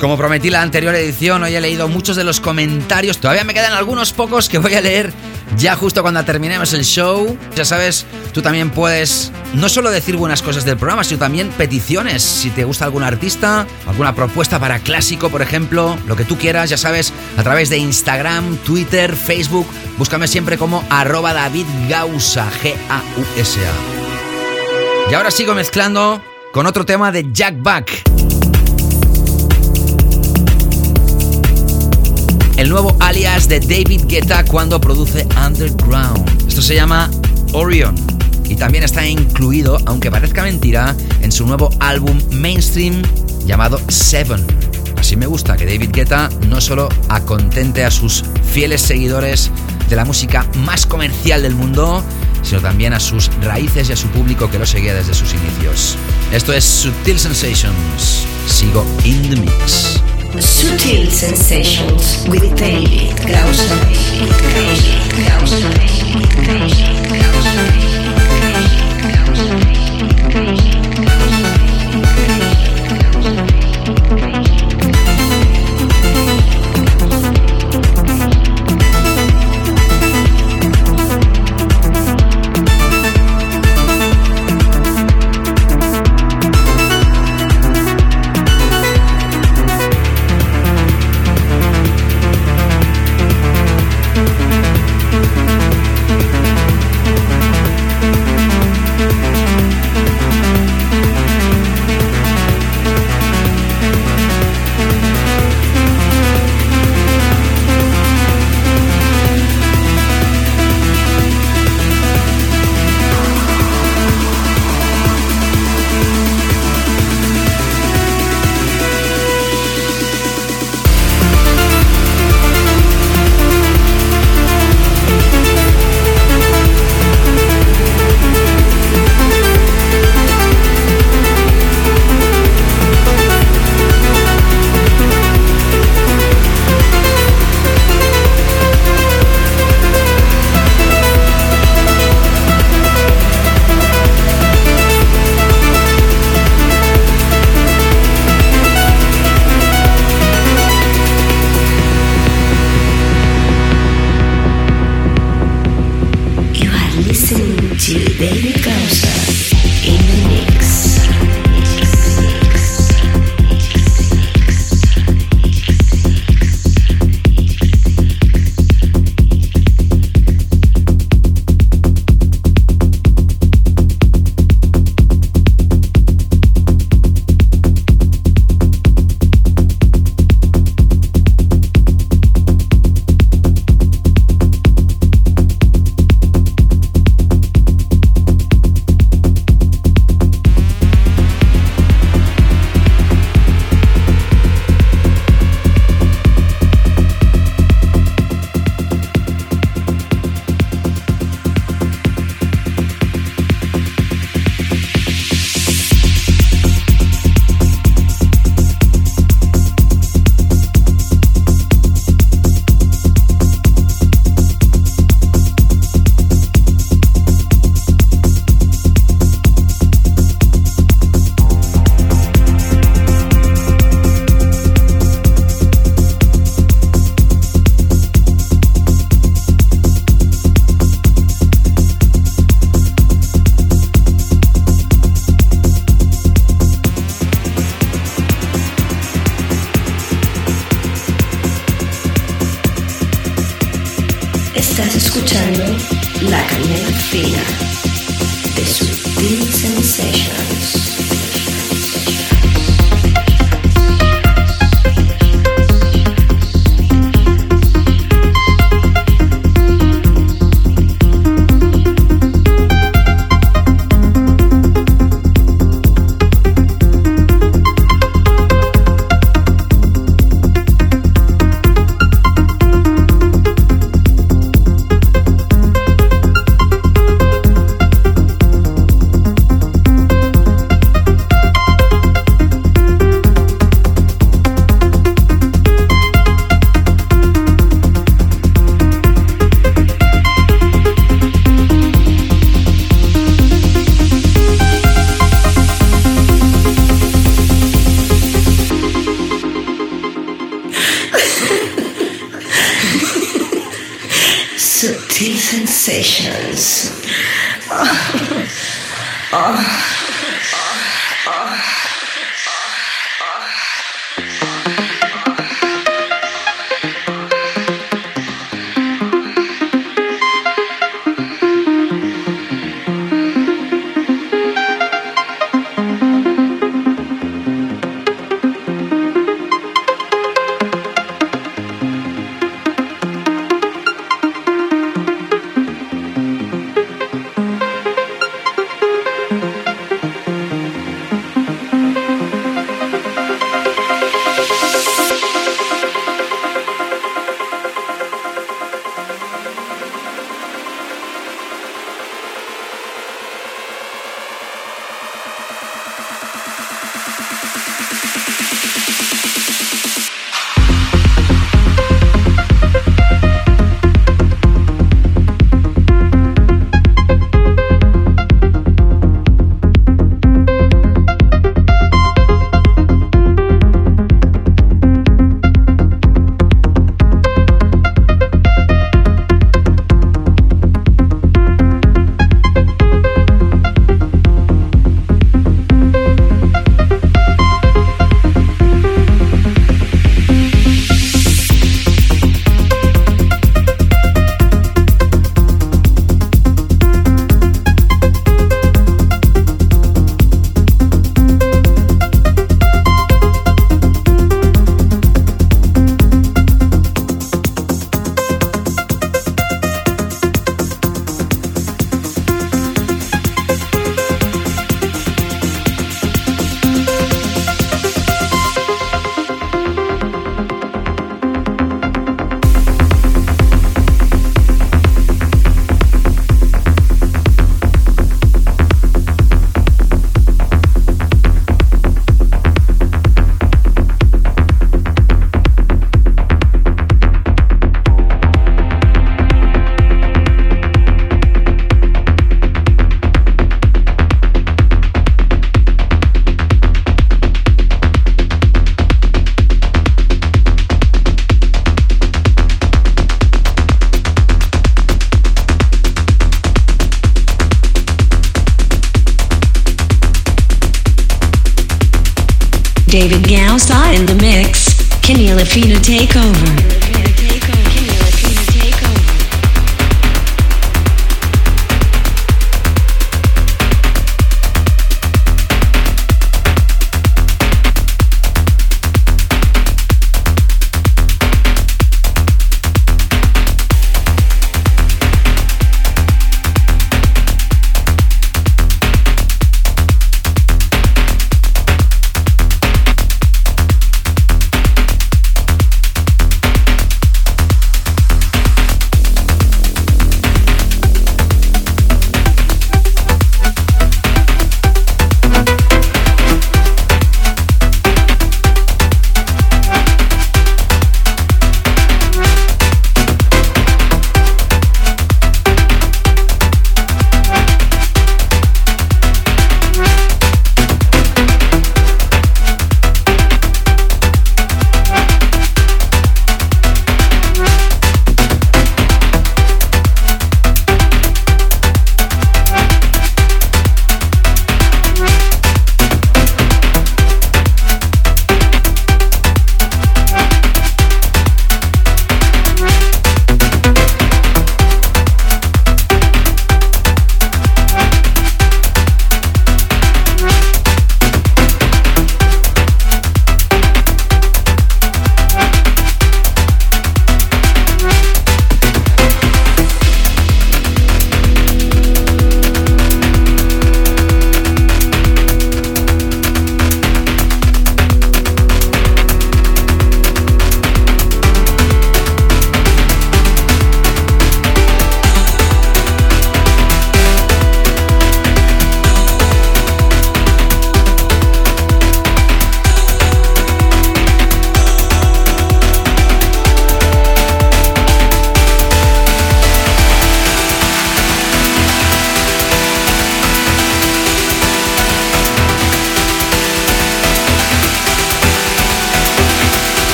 Como prometí la anterior edición, hoy he leído muchos de los comentarios. Todavía me quedan algunos pocos que voy a leer ya justo cuando terminemos el show. Ya sabes, tú también puedes no solo decir buenas cosas del programa, sino también peticiones. Si te gusta algún artista, alguna propuesta para clásico, por ejemplo, lo que tú quieras, ya sabes, a través de Instagram, Twitter, Facebook. Búscame siempre como arroba David Gausa, G-A-U-S-A. Y ahora sigo mezclando con otro tema de Jack Back. El nuevo alias de David Guetta cuando produce Underground. Esto se llama Orion y también está incluido, aunque parezca mentira, en su nuevo álbum mainstream llamado Seven. Así me gusta que David Guetta no solo acontente a sus fieles seguidores de la música más comercial del mundo, sino también a sus raíces y a su público que lo seguía desde sus inicios. Esto es Subtil Sensations. Sigo in the mix. Sutil Sensations with David Gausa.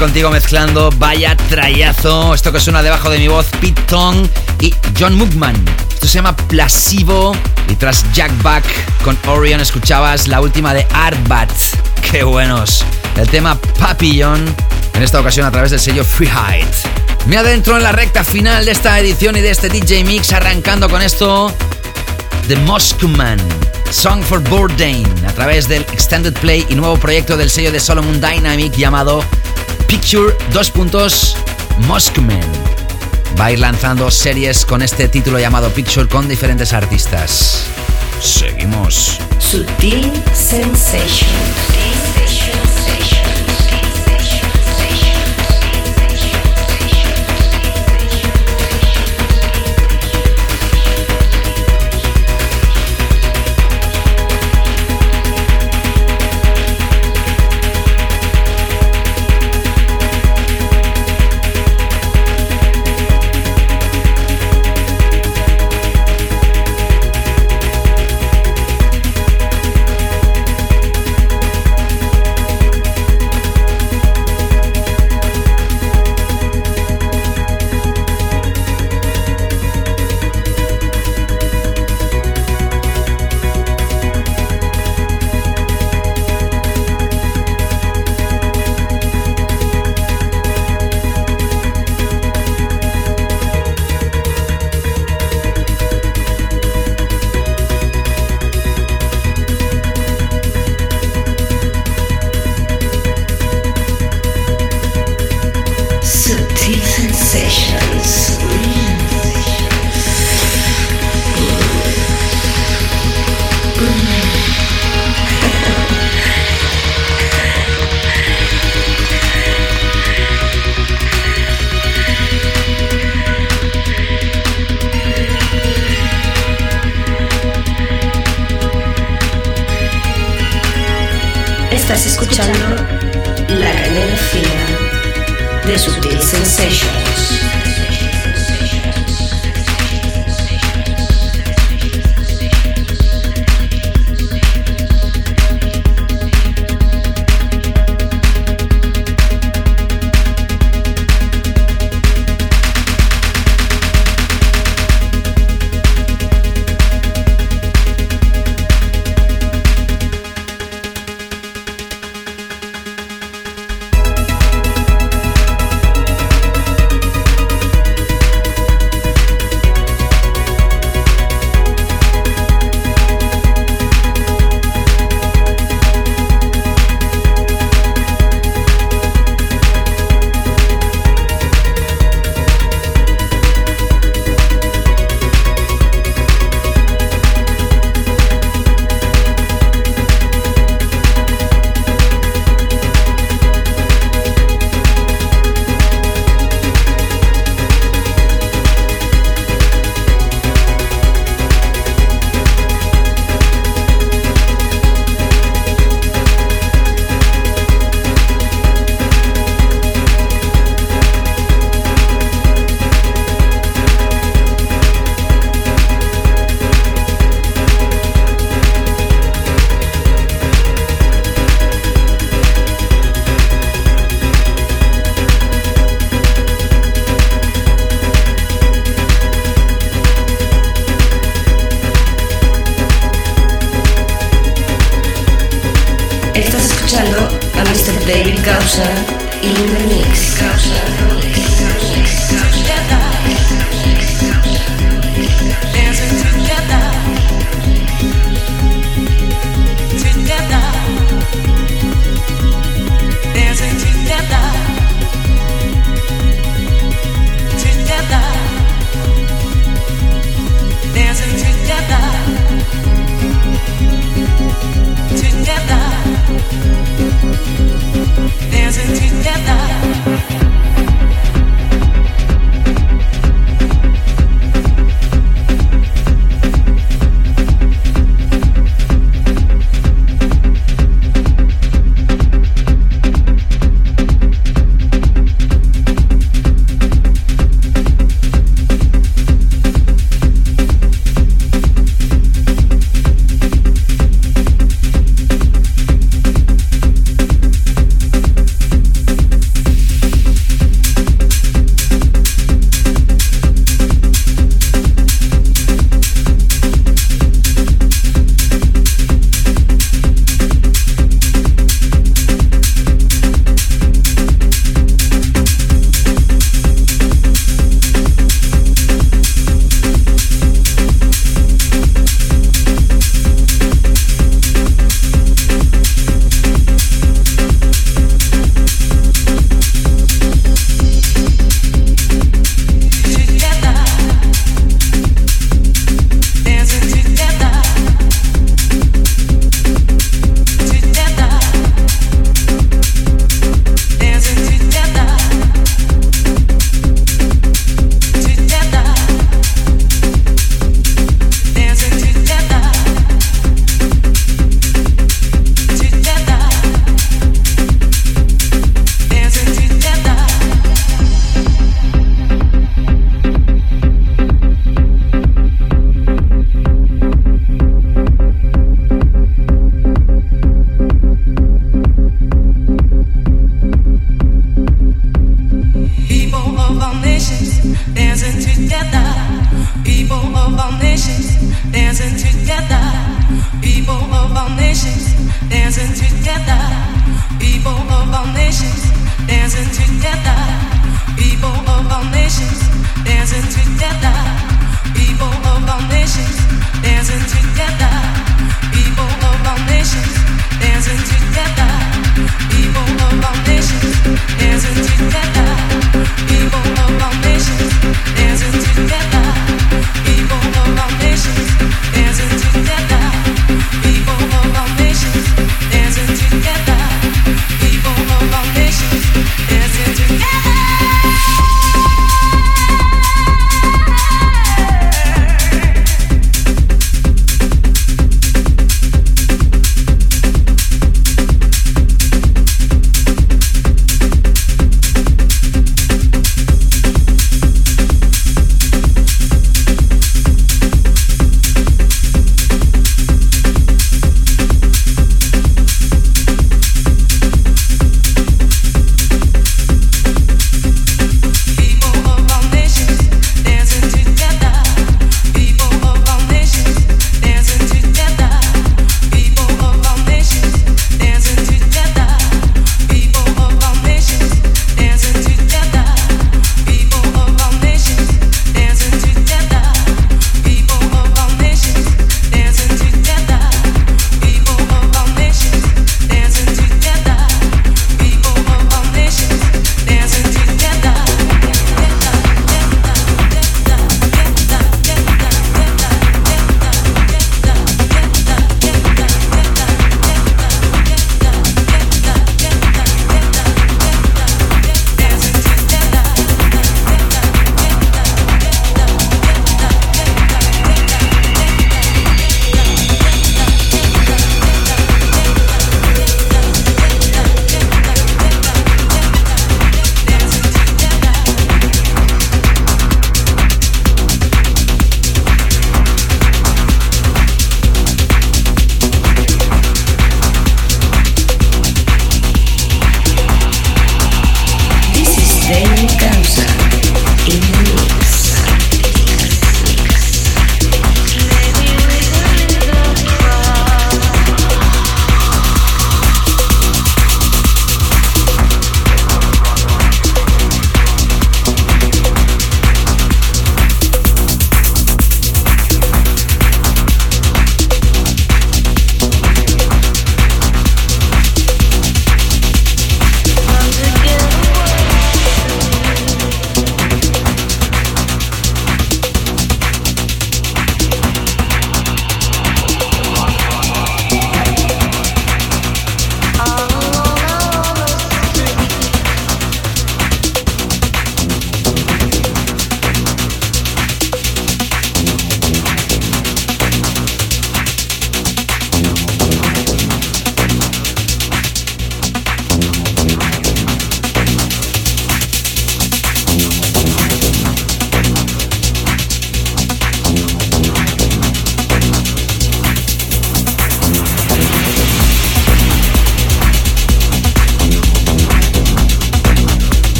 Contigo mezclando. Vaya trayazo. Esto que suena debajo de mi voz, Pete Tong y John Mugman. Esto se llama Plasivo. Y tras Jack Back con Orion escuchabas la última de Artbat. Qué buenos. El tema Papillon. En esta ocasión a través del sello Freehide. Me adentro en la recta final de esta edición y de este DJ Mix arrancando con esto. The Moscow Song for Bourdain, a través del Extended Play y nuevo proyecto del sello de Solomon Dynamic llamado Picture 2. Moscow Va a ir lanzando series con este título llamado Picture con diferentes artistas. Seguimos. Sutil Sensations.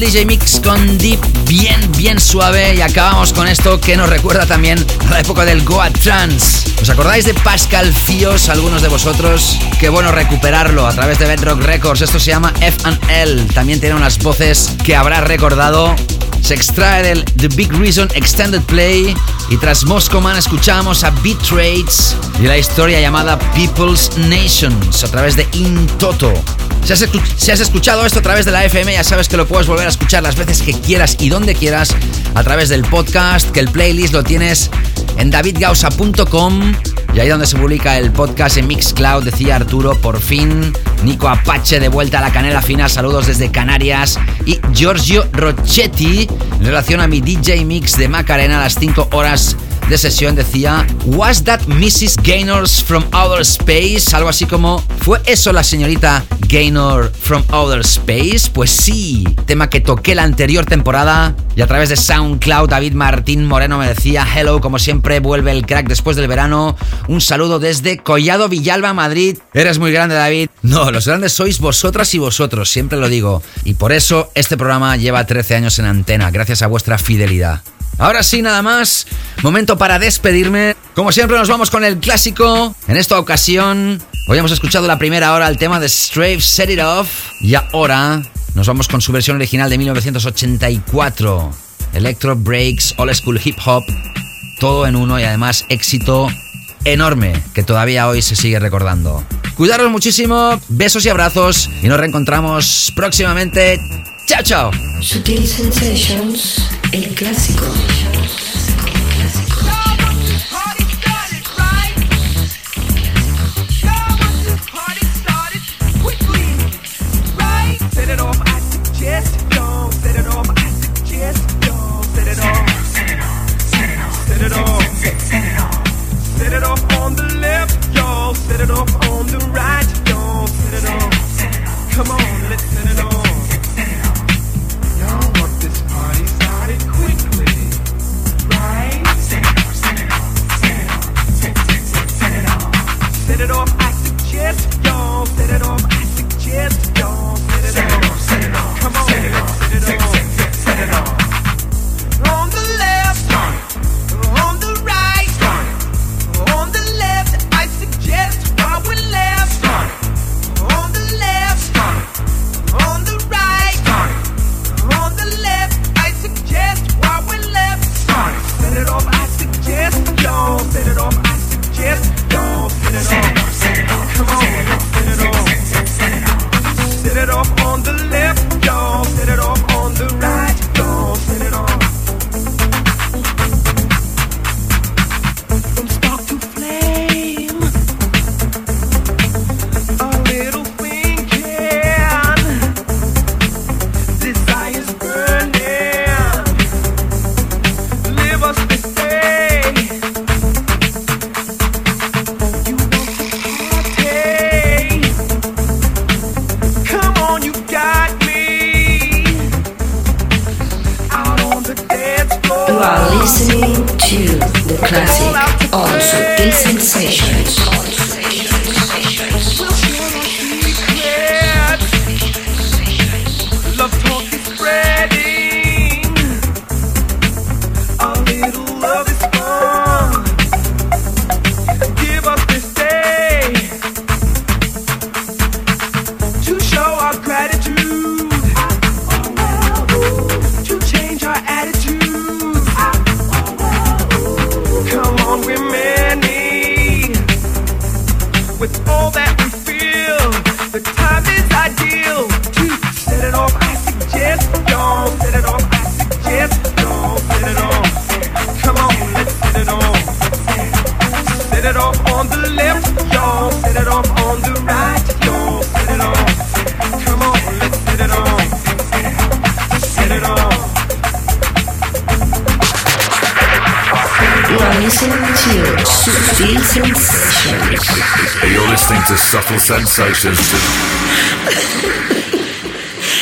El DJ Mix con Deep bien, bien suave y acabamos con esto que nos recuerda también a la época del Goa Trance. ¿Os acordáis de Pascal Fios, algunos de vosotros? Qué bueno recuperarlo a través de Bedrock Records. Esto se llama F&L. También tiene unas voces que habrás recordado se extrae del The Big Reason Extended Play y tras Moscow escuchamos a Beat Trades y la historia llamada People's Nations a través de In Toto. Si has, si has, escuchado esto a través de la FM, ya sabes que lo puedes volver a escuchar las veces que quieras y donde quieras a través del podcast, que el playlist lo tienes en davidgausa.com y ahí donde se publica el podcast en Mixcloud, decía Arturo, por fin, Nico Apache de vuelta a la canela fina, saludos desde Canarias y Giorgio Rochetti en relación a mi DJ Mix de Macarena a las 5 horas de sesión decía Was that Mrs. Gaynors from Outer Space? Algo así como ¿Fue eso la señorita Gaynor from Outer Space? Pues sí, tema que toqué la anterior temporada y a través de SoundCloud David Martín Moreno me decía Hello, como siempre vuelve el crack después del verano. Un saludo desde Collado Villalba, Madrid. Eres muy grande David. No, los grandes sois vosotras y vosotros, siempre lo digo. Y por eso este programa lleva 13 años en antena, gracias a vuestra fidelidad. Ahora sí, nada más. Momento para despedirme. Como siempre, nos vamos con el clásico. En esta ocasión, hoy hemos escuchado la primera hora el tema de Strafe Set It Off. Y ahora nos vamos con su versión original de 1984. Electro Breaks, Old School Hip Hop. Todo en uno y además éxito enorme que todavía hoy se sigue recordando. Cuidaros muchísimo, besos y abrazos y nos reencontramos próximamente. Chao, chao. Sutil Sensations, el clásico.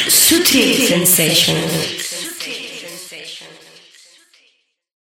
Sutil Sensations.